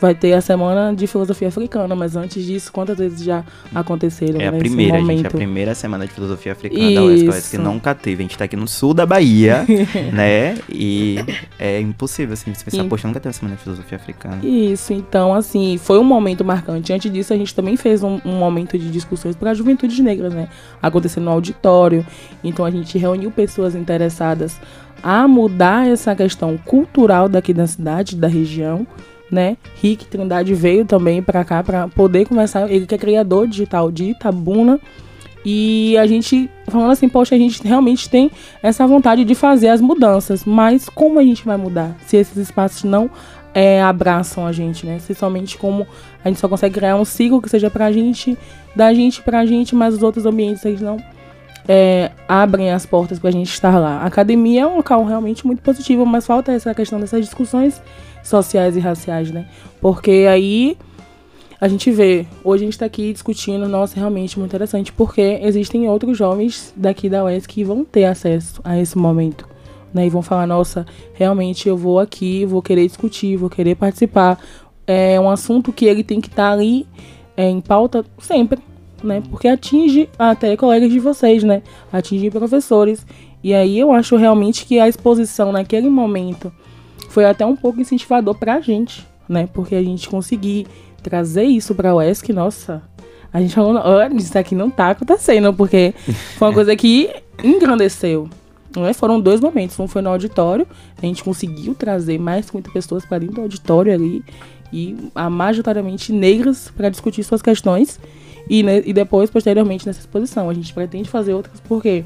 vai ter a semana de filosofia africana, mas antes disso, quantas vezes já aconteceram? É a primeira, momento? gente, a primeira semana de filosofia africana Isso. da UESC, que nunca teve. A gente tá aqui no sul da Bahia, né? E é impossível, assim, você pensar, e... poxa, nunca teve semana de filosofia africana. Isso, então, assim, foi um momento marcante. Antes disso, a gente também fez um, um momento de discussões para juventudes negras, né? Acontecendo no auditório. Então, a gente reuniu pessoas interessadas a mudar essa questão cultural daqui da cidade, da região, né? Rick Trindade veio também para cá para poder conversar. Ele que é criador digital de Itabuna. E a gente falando assim, poxa, a gente realmente tem essa vontade de fazer as mudanças, mas como a gente vai mudar se esses espaços não é, abraçam a gente, né? Se somente como a gente só consegue criar um ciclo que seja pra gente, da gente pra gente, mas os outros ambientes eles não é, abrem as portas pra gente estar lá. A academia é um local realmente muito positivo, mas falta essa questão dessas discussões sociais e raciais, né? Porque aí a gente vê, hoje a gente está aqui discutindo, nossa, realmente muito interessante, porque existem outros jovens daqui da UES que vão ter acesso a esse momento, né? E vão falar, nossa, realmente eu vou aqui, vou querer discutir, vou querer participar. É um assunto que ele tem que estar tá ali é, em pauta sempre, né? Porque atinge até colegas de vocês, né? Atinge professores. E aí eu acho realmente que a exposição naquele momento foi até um pouco incentivador pra gente, né? Porque a gente conseguir trazer isso pra UESC, nossa, a gente falou, olha, isso aqui não tá acontecendo, porque foi uma coisa que engrandeceu. É? Foram dois momentos. Um foi no auditório, a gente conseguiu trazer mais de 50 pessoas para dentro do auditório ali, e a, majoritariamente negras, para discutir suas questões. E, né, e depois, posteriormente, nessa exposição. A gente pretende fazer outras porque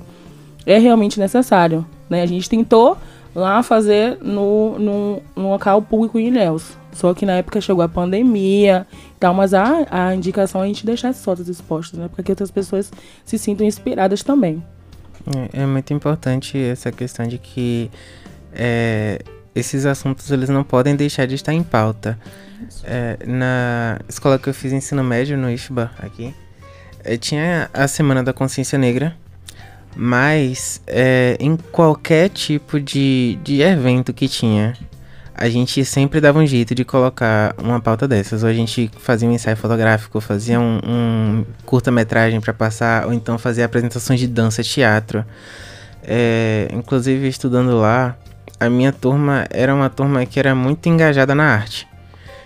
é realmente necessário. Né? A gente tentou lá fazer no, no, no local público em Ilhéus. Só que na época chegou a pandemia e tal, mas a, a indicação é a gente deixar essas fotos expostas, né? Para que outras pessoas se sintam inspiradas também. É, é muito importante essa questão de que é, esses assuntos eles não podem deixar de estar em pauta. É, na escola que eu fiz ensino médio, no IFBA, aqui, é, tinha a Semana da Consciência Negra, mas é, em qualquer tipo de, de evento que tinha, a gente sempre dava um jeito de colocar uma pauta dessas. Ou a gente fazia um ensaio fotográfico, fazia um, um curta-metragem para passar, ou então fazia apresentações de dança, teatro. É, inclusive, estudando lá, a minha turma era uma turma que era muito engajada na arte.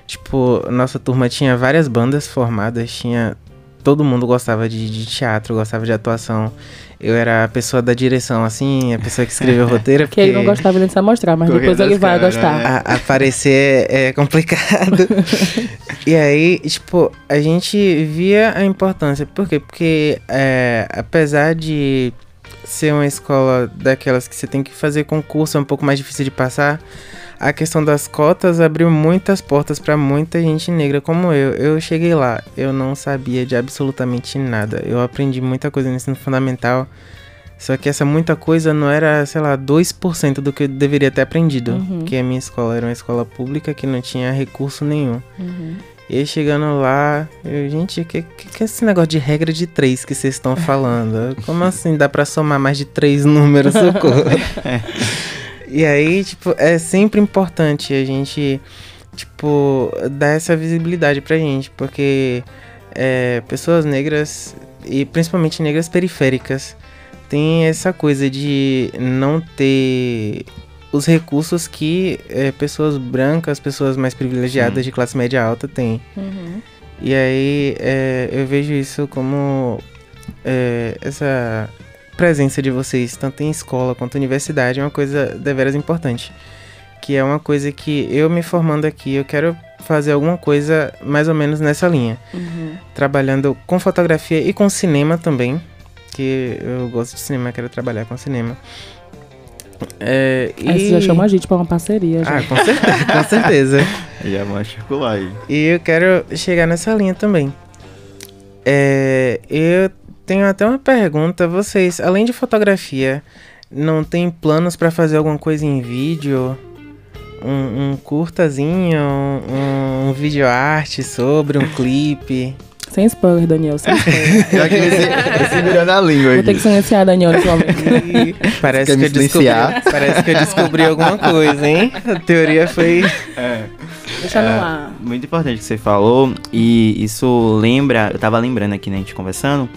Tipo, nossa turma tinha várias bandas formadas, tinha. Todo mundo gostava de, de teatro, gostava de atuação. Eu era a pessoa da direção, assim, a pessoa que escreveu o roteiro. Porque... Que ele não gostava nem de se mostrar, mas depois ele vai gostar. Né? A, aparecer é complicado. e aí, tipo, a gente via a importância. Por quê? Porque é, apesar de ser uma escola daquelas que você tem que fazer concurso, é um pouco mais difícil de passar, a questão das cotas abriu muitas portas para muita gente negra como eu. Eu cheguei lá, eu não sabia de absolutamente nada. Eu aprendi muita coisa no ensino fundamental. Só que essa muita coisa não era, sei lá, 2% do que eu deveria ter aprendido. Uhum. Porque a minha escola era uma escola pública que não tinha recurso nenhum. Uhum. E chegando lá, eu, gente, o que, que, que é esse negócio de regra de três que vocês estão falando? Como assim dá pra somar mais de três números, socorro? e aí, tipo, é sempre importante a gente, tipo, dar essa visibilidade pra gente, porque é, pessoas negras, e principalmente negras periféricas, tem essa coisa de não ter os recursos que é, pessoas brancas, pessoas mais privilegiadas Sim. de classe média alta têm. Uhum. E aí é, eu vejo isso como é, essa presença de vocês, tanto em escola quanto universidade, é uma coisa deveras importante. Que é uma coisa que eu me formando aqui, eu quero fazer alguma coisa mais ou menos nessa linha. Uhum. Trabalhando com fotografia e com cinema também. Que eu gosto de cinema, quero trabalhar com cinema. É, Aí você já chama a gente pra uma parceria. Já. Ah, com certeza, com certeza. Já vamos circular aí. E eu quero chegar nessa linha também. É, eu tenho até uma pergunta. Vocês, além de fotografia, não tem planos pra fazer alguma coisa em vídeo? Um, um curtazinho, um, um vídeo arte sobre um clipe? Sem spoiler, Daniel, sem spoiler. Já que esse, segurando a língua Vou ter que silenciar Daniel nesse momento. Parece, que me eu descobri, parece que eu descobri alguma coisa, hein? A teoria foi. Deixa no ar. Muito importante que você falou, e isso lembra, eu tava lembrando aqui, né, a gente conversando,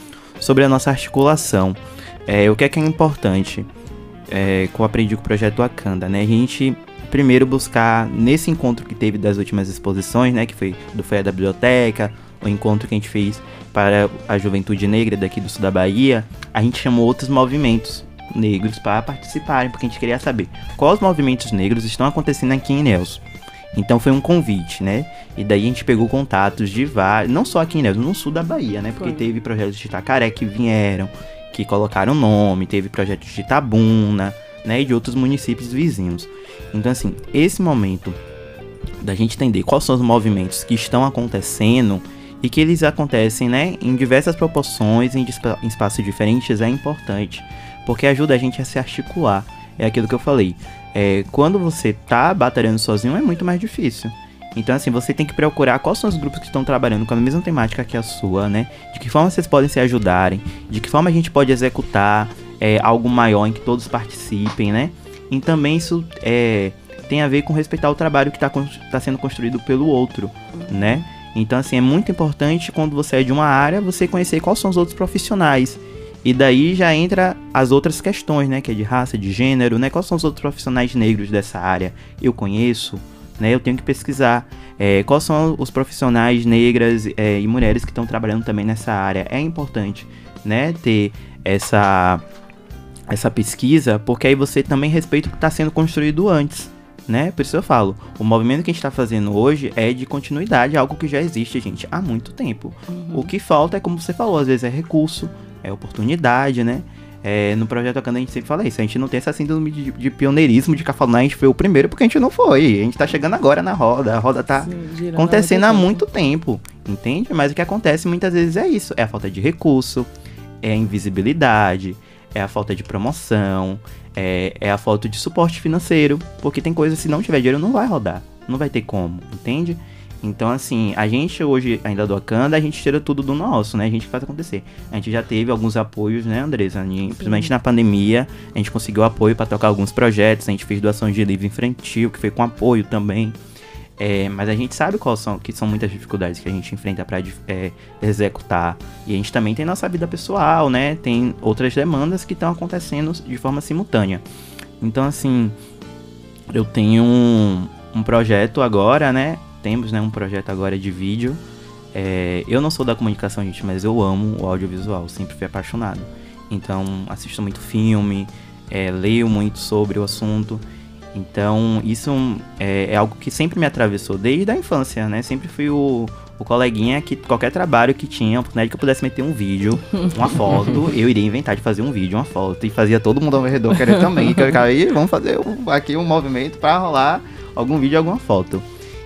sobre a nossa articulação. É, o que é que é importante é, que eu aprendi com o projeto Wakanda, né? A gente primeiro buscar, nesse encontro que teve das últimas exposições, né, que foi do Feira da Biblioteca, o encontro que a gente fez para a juventude negra daqui do sul da Bahia, a gente chamou outros movimentos negros para participarem, porque a gente queria saber quais movimentos negros estão acontecendo aqui em Nelson. Então foi um convite, né? E daí a gente pegou contatos de vários, não só aqui em Nelson, no sul da Bahia, né? Porque Foi. teve projetos de Itacaré que vieram, que colocaram nome, teve projetos de Itabuna, né? E de outros municípios vizinhos. Então, assim, esse momento da gente entender quais são os movimentos que estão acontecendo e que eles acontecem, né, em diversas proporções, em, em espaços diferentes, é importante, porque ajuda a gente a se articular. É aquilo que eu falei. É, quando você tá batalhando sozinho, é muito mais difícil. Então, assim, você tem que procurar quais são os grupos que estão trabalhando com a mesma temática que a sua, né? De que forma vocês podem se ajudarem, de que forma a gente pode executar é, algo maior em que todos participem, né? E também isso é, tem a ver com respeitar o trabalho que está sendo construído pelo outro, né? Então, assim, é muito importante quando você é de uma área, você conhecer quais são os outros profissionais. E daí já entra as outras questões, né? Que é de raça, de gênero, né? Quais são os outros profissionais negros dessa área? Eu conheço, né? Eu tenho que pesquisar. É, quais são os profissionais negras é, e mulheres que estão trabalhando também nessa área? É importante, né? Ter essa essa pesquisa, porque aí você também respeita o que está sendo construído antes, né? Por isso eu falo, o movimento que a gente está fazendo hoje é de continuidade, algo que já existe, gente, há muito tempo. O que falta é, como você falou, às vezes é recurso, é oportunidade, né? É, no projeto Akanda a gente sempre fala isso, a gente não tem essa síndrome de, de pioneirismo, de ficar falando, "Ah, a gente foi o primeiro, porque a gente não foi. A gente tá chegando agora na roda, a roda tá Sim, acontecendo há muito tempo, entende? Mas o que acontece muitas vezes é isso: é a falta de recurso, é a invisibilidade, é a falta de promoção, é, é a falta de suporte financeiro, porque tem coisas se não tiver dinheiro não vai rodar, não vai ter como, entende? Então, assim, a gente hoje, ainda do Akanda, a gente tira tudo do nosso, né? A gente faz acontecer. A gente já teve alguns apoios, né, Andresa? Principalmente na pandemia, a gente conseguiu apoio para tocar alguns projetos, a gente fez doação de livro infantil, que foi com apoio também. É, mas a gente sabe quais são, que são muitas dificuldades que a gente enfrenta para executar. E a gente também tem nossa vida pessoal, né? Tem outras demandas que estão acontecendo de forma simultânea. Então, assim, eu tenho um, um projeto agora, né? Temos né, um projeto agora de vídeo. É, eu não sou da comunicação, gente, mas eu amo o audiovisual, sempre fui apaixonado. Então, assisto muito filme, é, leio muito sobre o assunto. Então, isso é, é algo que sempre me atravessou desde a infância, né? Sempre fui o, o coleguinha que qualquer trabalho que tinha, oportunidade que eu pudesse meter um vídeo, uma foto, eu iria inventar de fazer um vídeo, uma foto. E fazia todo mundo ao meu redor querer também. que eu ficava aí, vamos fazer um, aqui um movimento pra rolar algum vídeo, alguma foto.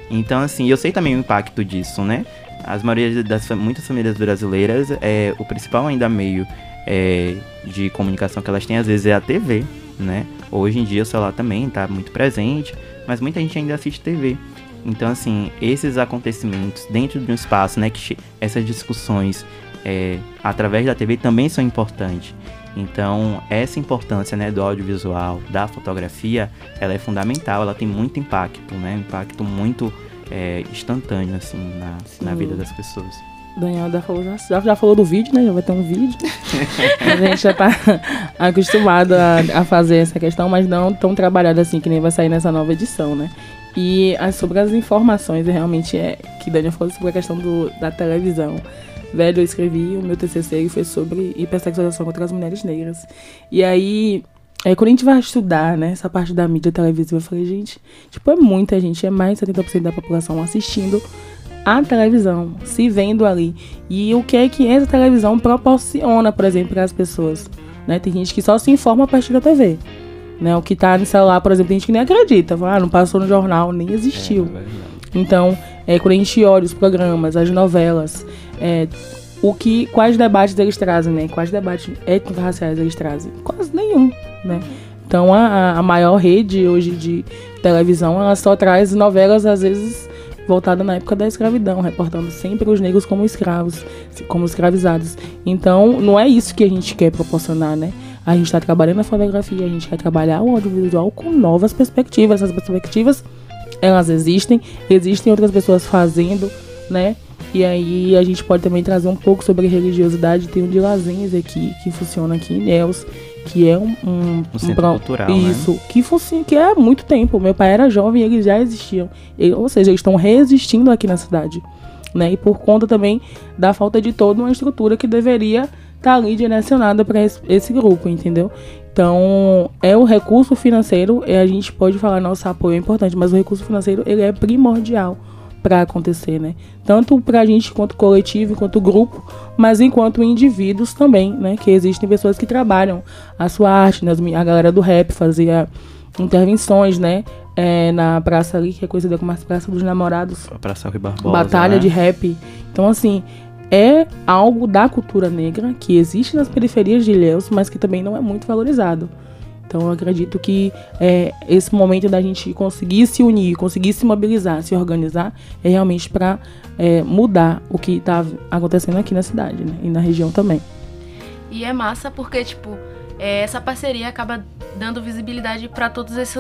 Então, assim, eu sei também o impacto disso, né? As maioria das muitas famílias brasileiras, é, o principal ainda meio é, de comunicação que elas têm às vezes é a TV, né? Hoje em dia o celular também está muito presente, mas muita gente ainda assiste TV. Então, assim, esses acontecimentos dentro de um espaço, né, que essas discussões é, através da TV também são importantes. Então, essa importância, né, do audiovisual, da fotografia, ela é fundamental, ela tem muito impacto, né, impacto muito é, instantâneo, assim, na, na vida das pessoas. Daniel já falou, já, já falou do vídeo, né? Já vai ter um vídeo. a gente já tá acostumado a, a, fazer essa questão, mas não tão trabalhado assim que nem vai sair nessa nova edição, né? E as, sobre as informações, realmente é que Daniel falou sobre a questão do, da televisão. Velho, eu escrevi o meu TCC e foi sobre hipersexualização contra as mulheres negras. E aí, é, quando a gente vai estudar, né, essa parte da mídia televisiva, eu falei, gente, tipo, é muita gente, é mais de 70% da população assistindo a televisão, se vendo ali. E o que é que essa televisão proporciona, por exemplo, para as pessoas. Né? Tem gente que só se informa a partir da TV. Né? O que está no celular, por exemplo, tem gente que nem acredita. Ah, não passou no jornal, nem existiu. É, então, é, quando a gente olha os programas, as novelas, é, o que, quais debates eles trazem, né? Quais debates étnico-raciais eles trazem? Quase nenhum, né? Então, a, a maior rede hoje de televisão, ela só traz novelas, às vezes, voltada na época da escravidão, reportando sempre os negros como escravos, como escravizados. Então, não é isso que a gente quer proporcionar, né? A gente está trabalhando a fotografia, a gente quer trabalhar o audiovisual com novas perspectivas. Essas perspectivas, elas existem, existem outras pessoas fazendo, né? E aí a gente pode também trazer um pouco sobre religiosidade. Tem um de Lazenhas aqui, que funciona aqui em Neus, que é um, um, um centro pro... cultural, né? isso, né? que funciona, que é há muito tempo. Meu pai era jovem e eles já existiam, e, ou seja, eles estão resistindo aqui na cidade, né? E por conta também da falta de toda uma estrutura que deveria estar tá ali direcionada para esse, esse, grupo, entendeu? Então, é o recurso financeiro, e a gente pode falar nosso apoio é importante, mas o recurso financeiro ele é primordial para acontecer, né? Tanto para a gente quanto coletivo, quanto grupo, mas enquanto indivíduos também, né? Que existem pessoas que trabalham a sua arte, né? A galera do rap fazia intervenções, né? É, na praça ali, que é conhecida como a Praça dos Namorados. A Praça Rui Barbosa. Batalha né? de rap. Então, assim, é algo da cultura negra que existe nas periferias de Ilhéus, mas que também não é muito valorizado. Então eu acredito que é, esse momento da gente conseguir se unir, conseguir se mobilizar, se organizar, é realmente para é, mudar o que está acontecendo aqui na cidade né? e na região também. E é massa porque, tipo, é, essa parceria acaba dando visibilidade para todos esses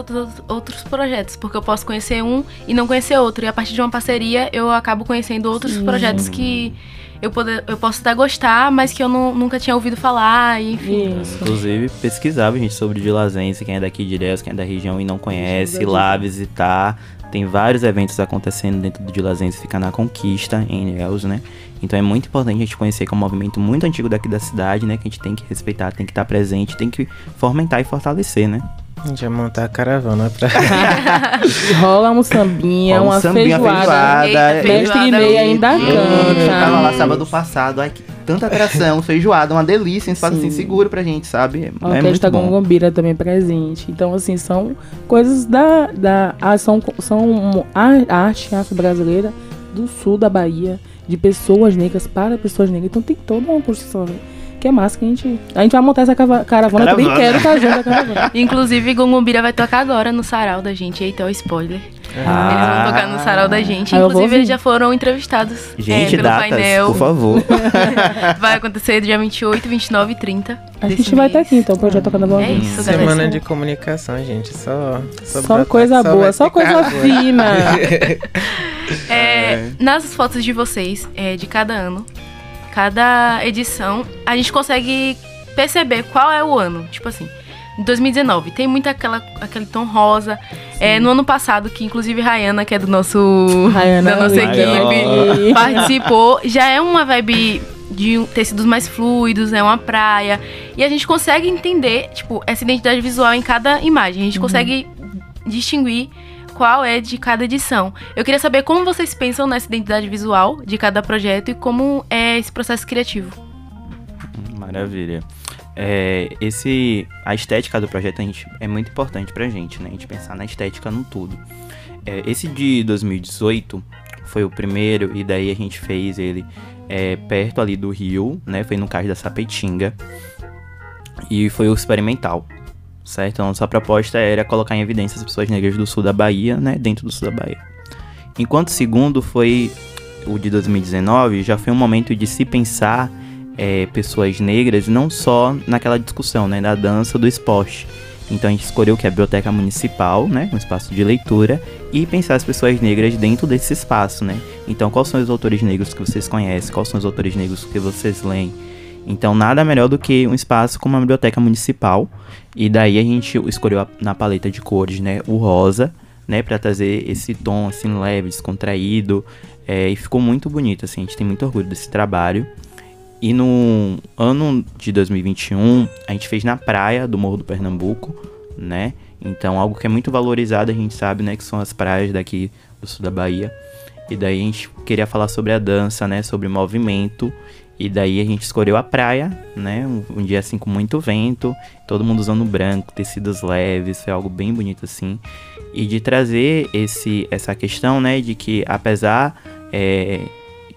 outros projetos, porque eu posso conhecer um e não conhecer outro, e a partir de uma parceria eu acabo conhecendo outros Sim. projetos que eu, poder, eu posso até gostar, mas que eu não, nunca tinha ouvido falar, enfim. Isso. Inclusive, pesquisava, gente, sobre Dilazense, quem é daqui de Ilhéus, quem é da região e não conhece, ir lá visitar. Tem vários eventos acontecendo dentro do Dilazense, fica na Conquista, em Ilhéus, né? Então é muito importante a gente conhecer que é um movimento muito antigo daqui da cidade, né? Que a gente tem que respeitar, tem que estar presente, tem que fomentar e fortalecer, né? A gente vai montar a caravana pra. Rola um sambinha, Rola um uma sambinha, feijoada. feijoada. Mestre e meia ainda canta. Tava lá sábado passado, ai, que tanta atração, feijoada, uma delícia, um espaço assim seguro pra gente, sabe? A é Orquestra Gongombira também presente. Então, assim, são coisas da. da a, são, são a arte afro-brasileira do sul da Bahia, de pessoas negras para pessoas negras. Então tem toda uma construção que é massa que a gente. A gente vai montar essa caravana, caravana. também quero estar junto da caravana. Inclusive, Gongombira vai tocar agora no sarau da gente. Eita, o spoiler. Ah. Eles vão tocar no sarau da gente. Inclusive, eles já foram entrevistados gente, é, pelo datas, painel. Por favor. vai acontecer dia 28, 29 e 30. A gente vai estar aqui, então, o projeto tocando boa é isso, Semana de comunicação, gente. Só, só, só coisa só boa, só coisa fina. é, nas fotos de vocês, é, de cada ano, cada edição, a gente consegue perceber qual é o ano. Tipo assim, 2019 tem muito aquela, aquele tom rosa. É, no ano passado, que inclusive Rayana, que é do nosso Rayana, da nossa equipe, participou, já é uma vibe de tecidos mais fluidos, é uma praia. E a gente consegue entender, tipo, essa identidade visual em cada imagem. A gente uhum. consegue distinguir qual é de cada edição. Eu queria saber como vocês pensam nessa identidade visual de cada projeto e como é esse processo criativo. Maravilha. É, esse, a estética do projeto a gente, é muito importante pra gente, né? A gente pensar na estética no tudo. É, esse de 2018 foi o primeiro, e daí a gente fez ele é, perto ali do Rio, né? Foi no caso da Sapetinga. E foi o experimental, certo? Então, nossa proposta era colocar em evidência as pessoas negras do sul da Bahia, né? Dentro do sul da Bahia. Enquanto o segundo foi o de 2019, já foi um momento de se pensar é, pessoas negras não só naquela discussão, né? Da dança, do esporte. Então a gente escolheu que é a biblioteca municipal, né, um espaço de leitura, e pensar as pessoas negras dentro desse espaço, né? Então quais são os autores negros que vocês conhecem, quais são os autores negros que vocês leem, então, nada melhor do que um espaço como uma biblioteca municipal. E daí a gente escolheu na paleta de cores, né, o rosa, né, para trazer esse tom assim leve, descontraído, é, e ficou muito bonito, assim, a gente tem muito orgulho desse trabalho. E no ano de 2021, a gente fez na praia do Morro do Pernambuco, né? Então, algo que é muito valorizado, a gente sabe, né, que são as praias daqui do sul da Bahia. E daí a gente queria falar sobre a dança, né, sobre movimento e daí a gente escolheu a praia, né? Um, um, dia assim com muito vento, todo mundo usando branco, tecidos leves, foi algo bem bonito assim. E de trazer esse, essa questão, né? De que apesar é,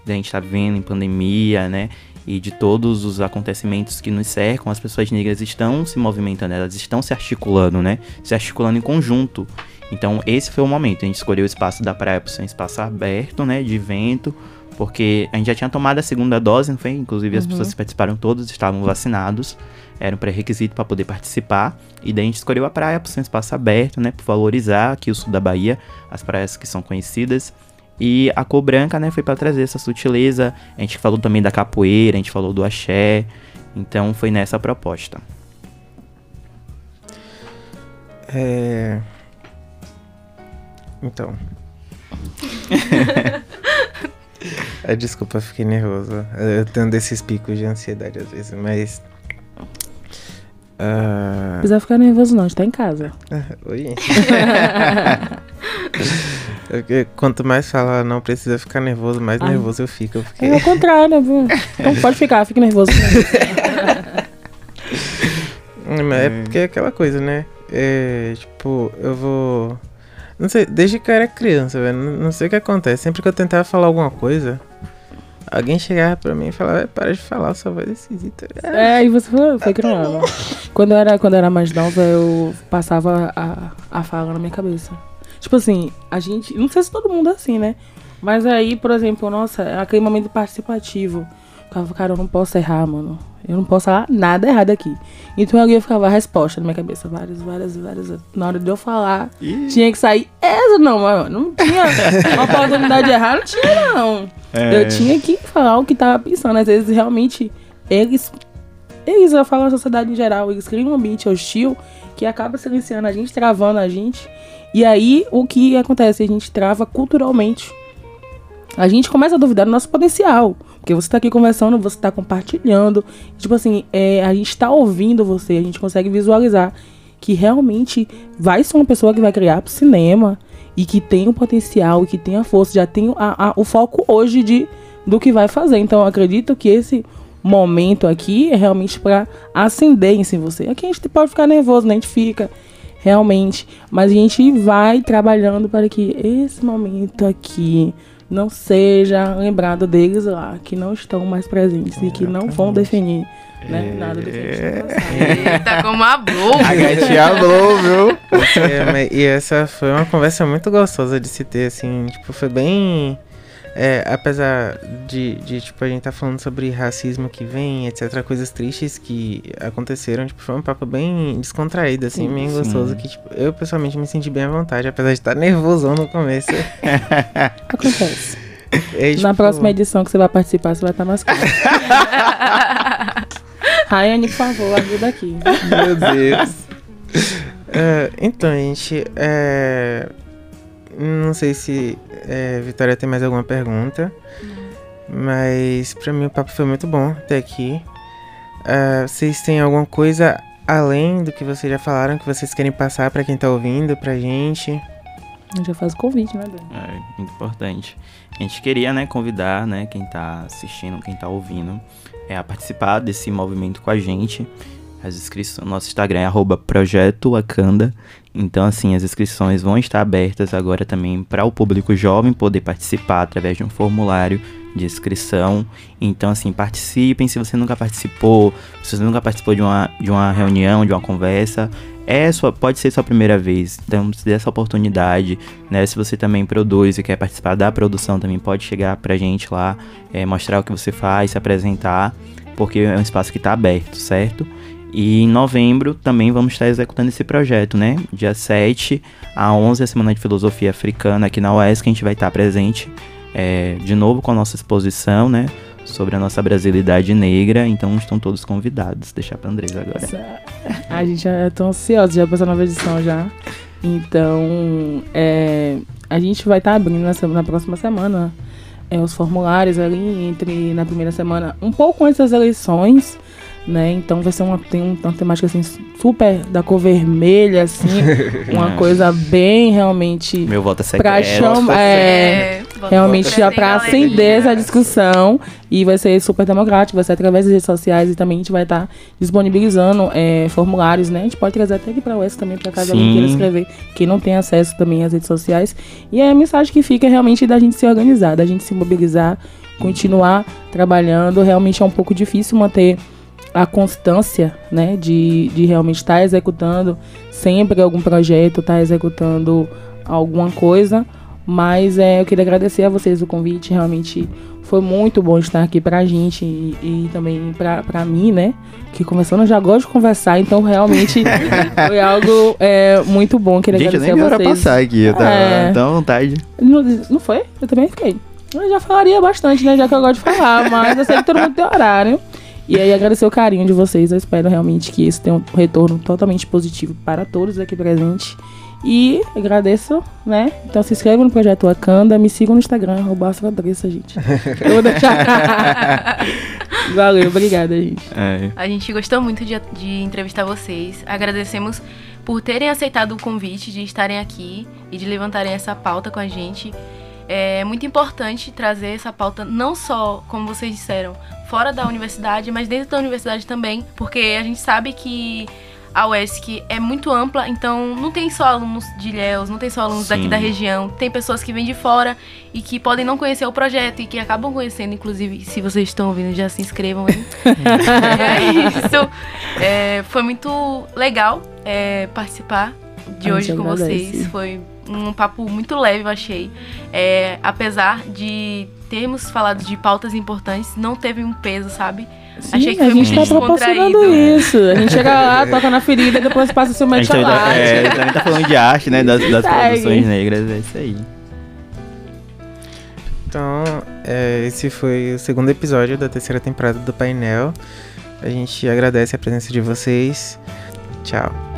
de a gente estar tá vivendo em pandemia, né? E de todos os acontecimentos que nos cercam, as pessoas negras estão se movimentando, elas estão se articulando, né? Se articulando em conjunto. Então esse foi o momento, a gente escolheu o espaço da praia para ser um espaço aberto, né? De vento porque a gente já tinha tomado a segunda dose, não foi? Inclusive as uhum. pessoas que participaram todos estavam vacinados, era um pré-requisito para poder participar. E daí a gente escolheu a praia por ser um espaço aberto, né, por valorizar aqui o sul da Bahia, as praias que são conhecidas. E a cor branca, né, foi para trazer essa sutileza. A gente falou também da capoeira, a gente falou do axé. Então foi nessa proposta. É... Então. É, desculpa, fiquei nervoso. Eu tenho desses picos de ansiedade às vezes, mas. Uh... Não precisa ficar nervoso, não, a gente tá em casa. Oi. Quanto mais fala não precisa ficar nervoso, mais Ai. nervoso eu fico. Porque... É o contrário, viu? Então pode ficar, fique nervoso. Mas é porque é aquela coisa, né? É, tipo, eu vou não sei, desde que eu era criança, velho. Não sei o que acontece. Sempre que eu tentava falar alguma coisa, alguém chegava pra mim e falava, para de falar, sua voz é esquisita. É, e você foi, foi criando. Quando eu, era, quando eu era mais nova, eu passava a, a fala na minha cabeça. Tipo assim, a gente. Não sei se todo mundo é assim, né? Mas aí, por exemplo, nossa, aquele momento participativo. Ficava, cara, eu não posso errar, mano. Eu não posso falar nada errado aqui. Então alguém ficava a resposta na minha cabeça. Várias, várias, várias. Na hora de eu falar, Ih. tinha que sair essa, não, mano. Não tinha uma oportunidade de errar, não tinha, não. É. Eu tinha que falar o que tava pensando. Às vezes, realmente, eles. Eles, eu falo a sociedade em geral, eles criam um ambiente hostil que acaba silenciando a gente, travando a gente. E aí, o que acontece? A gente trava culturalmente. A gente começa a duvidar do nosso potencial. Porque você tá aqui conversando, você tá compartilhando. Tipo assim, é, a gente tá ouvindo você, a gente consegue visualizar que realmente vai ser uma pessoa que vai criar pro cinema e que tem o potencial, e que tem a força, já tem a, a, o foco hoje de do que vai fazer. Então eu acredito que esse momento aqui é realmente para acender em você. Aqui a gente pode ficar nervoso, né? A gente fica realmente, mas a gente vai trabalhando para que esse momento aqui não seja lembrado deles lá, que não estão mais presentes e que não vão definir né, é... nada do que Eita, como a Blue! A gatinha Blue, viu? É, e essa foi uma conversa muito gostosa de se ter, assim, tipo, foi bem é, apesar de, de, tipo, a gente tá falando sobre racismo que vem, etc, coisas tristes que aconteceram, tipo, foi um papo bem descontraído, assim, sim, bem sim. gostoso, que, tipo, eu pessoalmente me senti bem à vontade, apesar de estar nervosão no começo. Acontece. É, tipo... Na próxima edição que você vai participar, você vai estar mais calmo. Rayane, por favor, ajuda aqui. Meu Deus. Uh, então, gente, é... Não sei se é, Vitória tem mais alguma pergunta. Mas pra mim o papo foi muito bom até aqui. Uh, vocês têm alguma coisa além do que vocês já falaram que vocês querem passar para quem tá ouvindo, pra gente? Já faz o convite, né, Dan? É, importante. A gente queria, né, convidar, né, quem tá assistindo, quem tá ouvindo, é, a participar desse movimento com a gente. As inscrições, nosso Instagram é arroba. Então, assim, as inscrições vão estar abertas agora também para o público jovem poder participar através de um formulário de inscrição. Então, assim, participem. Se você nunca participou, se você nunca participou de uma, de uma reunião, de uma conversa, é sua, pode ser sua primeira vez. Então, se dê essa oportunidade, né? Se você também produz e quer participar da produção, também pode chegar pra gente lá, é, mostrar o que você faz, se apresentar, porque é um espaço que está aberto, certo? E em novembro também vamos estar executando esse projeto, né? Dia 7 a 11, a Semana de Filosofia Africana aqui na UES, que a gente vai estar presente é, de novo com a nossa exposição, né? Sobre a nossa brasilidade negra. Então estão todos convidados. Deixar pra Andresa agora. A gente já tá ansiosa já pra essa nova edição já. Então, é, a gente vai estar abrindo na, na, próxima semana é, os formulários ali entre na primeira semana, um pouco antes das eleições né? Então vai ser uma, tem uma temática assim super da cor vermelha, assim, uma coisa bem realmente. Meu voto é secreto. Chama, é, é realmente já para acender essa discussão e vai ser super democrático, vai ser através das redes sociais e também a gente vai estar tá disponibilizando é, formulários, né? A gente pode trazer até aqui para o também para caso alguém queira escrever, quem não tem acesso também às redes sociais. E é a mensagem que fica realmente da gente se organizar, da gente se mobilizar, continuar trabalhando. Realmente é um pouco difícil manter a constância, né, de, de realmente estar tá executando sempre algum projeto, estar tá executando alguma coisa. Mas é, eu queria agradecer a vocês o convite, realmente foi muito bom estar aqui pra gente e, e também pra, pra mim, né? Que conversando eu já gosto de conversar, então realmente foi algo é, muito bom. Queria gente, agradecer eu nem a vocês. passar aqui, eu tava é... à vontade. Não, não foi? Eu também fiquei. Eu já falaria bastante, né? Já que eu gosto de falar, mas eu sei que todo mundo tem horário. E aí agradecer o carinho de vocês. Eu espero realmente que isso tenha um retorno totalmente positivo para todos aqui presentes. E agradeço, né? Então se inscreva no Projeto Wakanda, me sigam no Instagram, arroba gente. Eu vou deixar. Valeu, obrigada, gente. É. A gente gostou muito de, de entrevistar vocês. Agradecemos por terem aceitado o convite de estarem aqui e de levantarem essa pauta com a gente. É muito importante trazer essa pauta, não só, como vocês disseram, fora da universidade, mas dentro da universidade também, porque a gente sabe que a UESC é muito ampla, então não tem só alunos de Ilhéus, não tem só alunos Sim. daqui da região, tem pessoas que vêm de fora e que podem não conhecer o projeto e que acabam conhecendo, inclusive, se vocês estão ouvindo, já se inscrevam aí. é isso. É, foi muito legal é, participar de hoje com vocês. Foi um papo muito leve, eu achei. É, apesar de termos falado de pautas importantes, não teve um peso, sabe? Sim, achei que foi a gente tá proporcionando isso. A gente chega lá, toca na ferida e depois passa o seu médico tá, é, A gente também tá falando de arte, né? Das, das produções negras, é isso aí. Então, é, esse foi o segundo episódio da terceira temporada do painel. A gente agradece a presença de vocês. Tchau.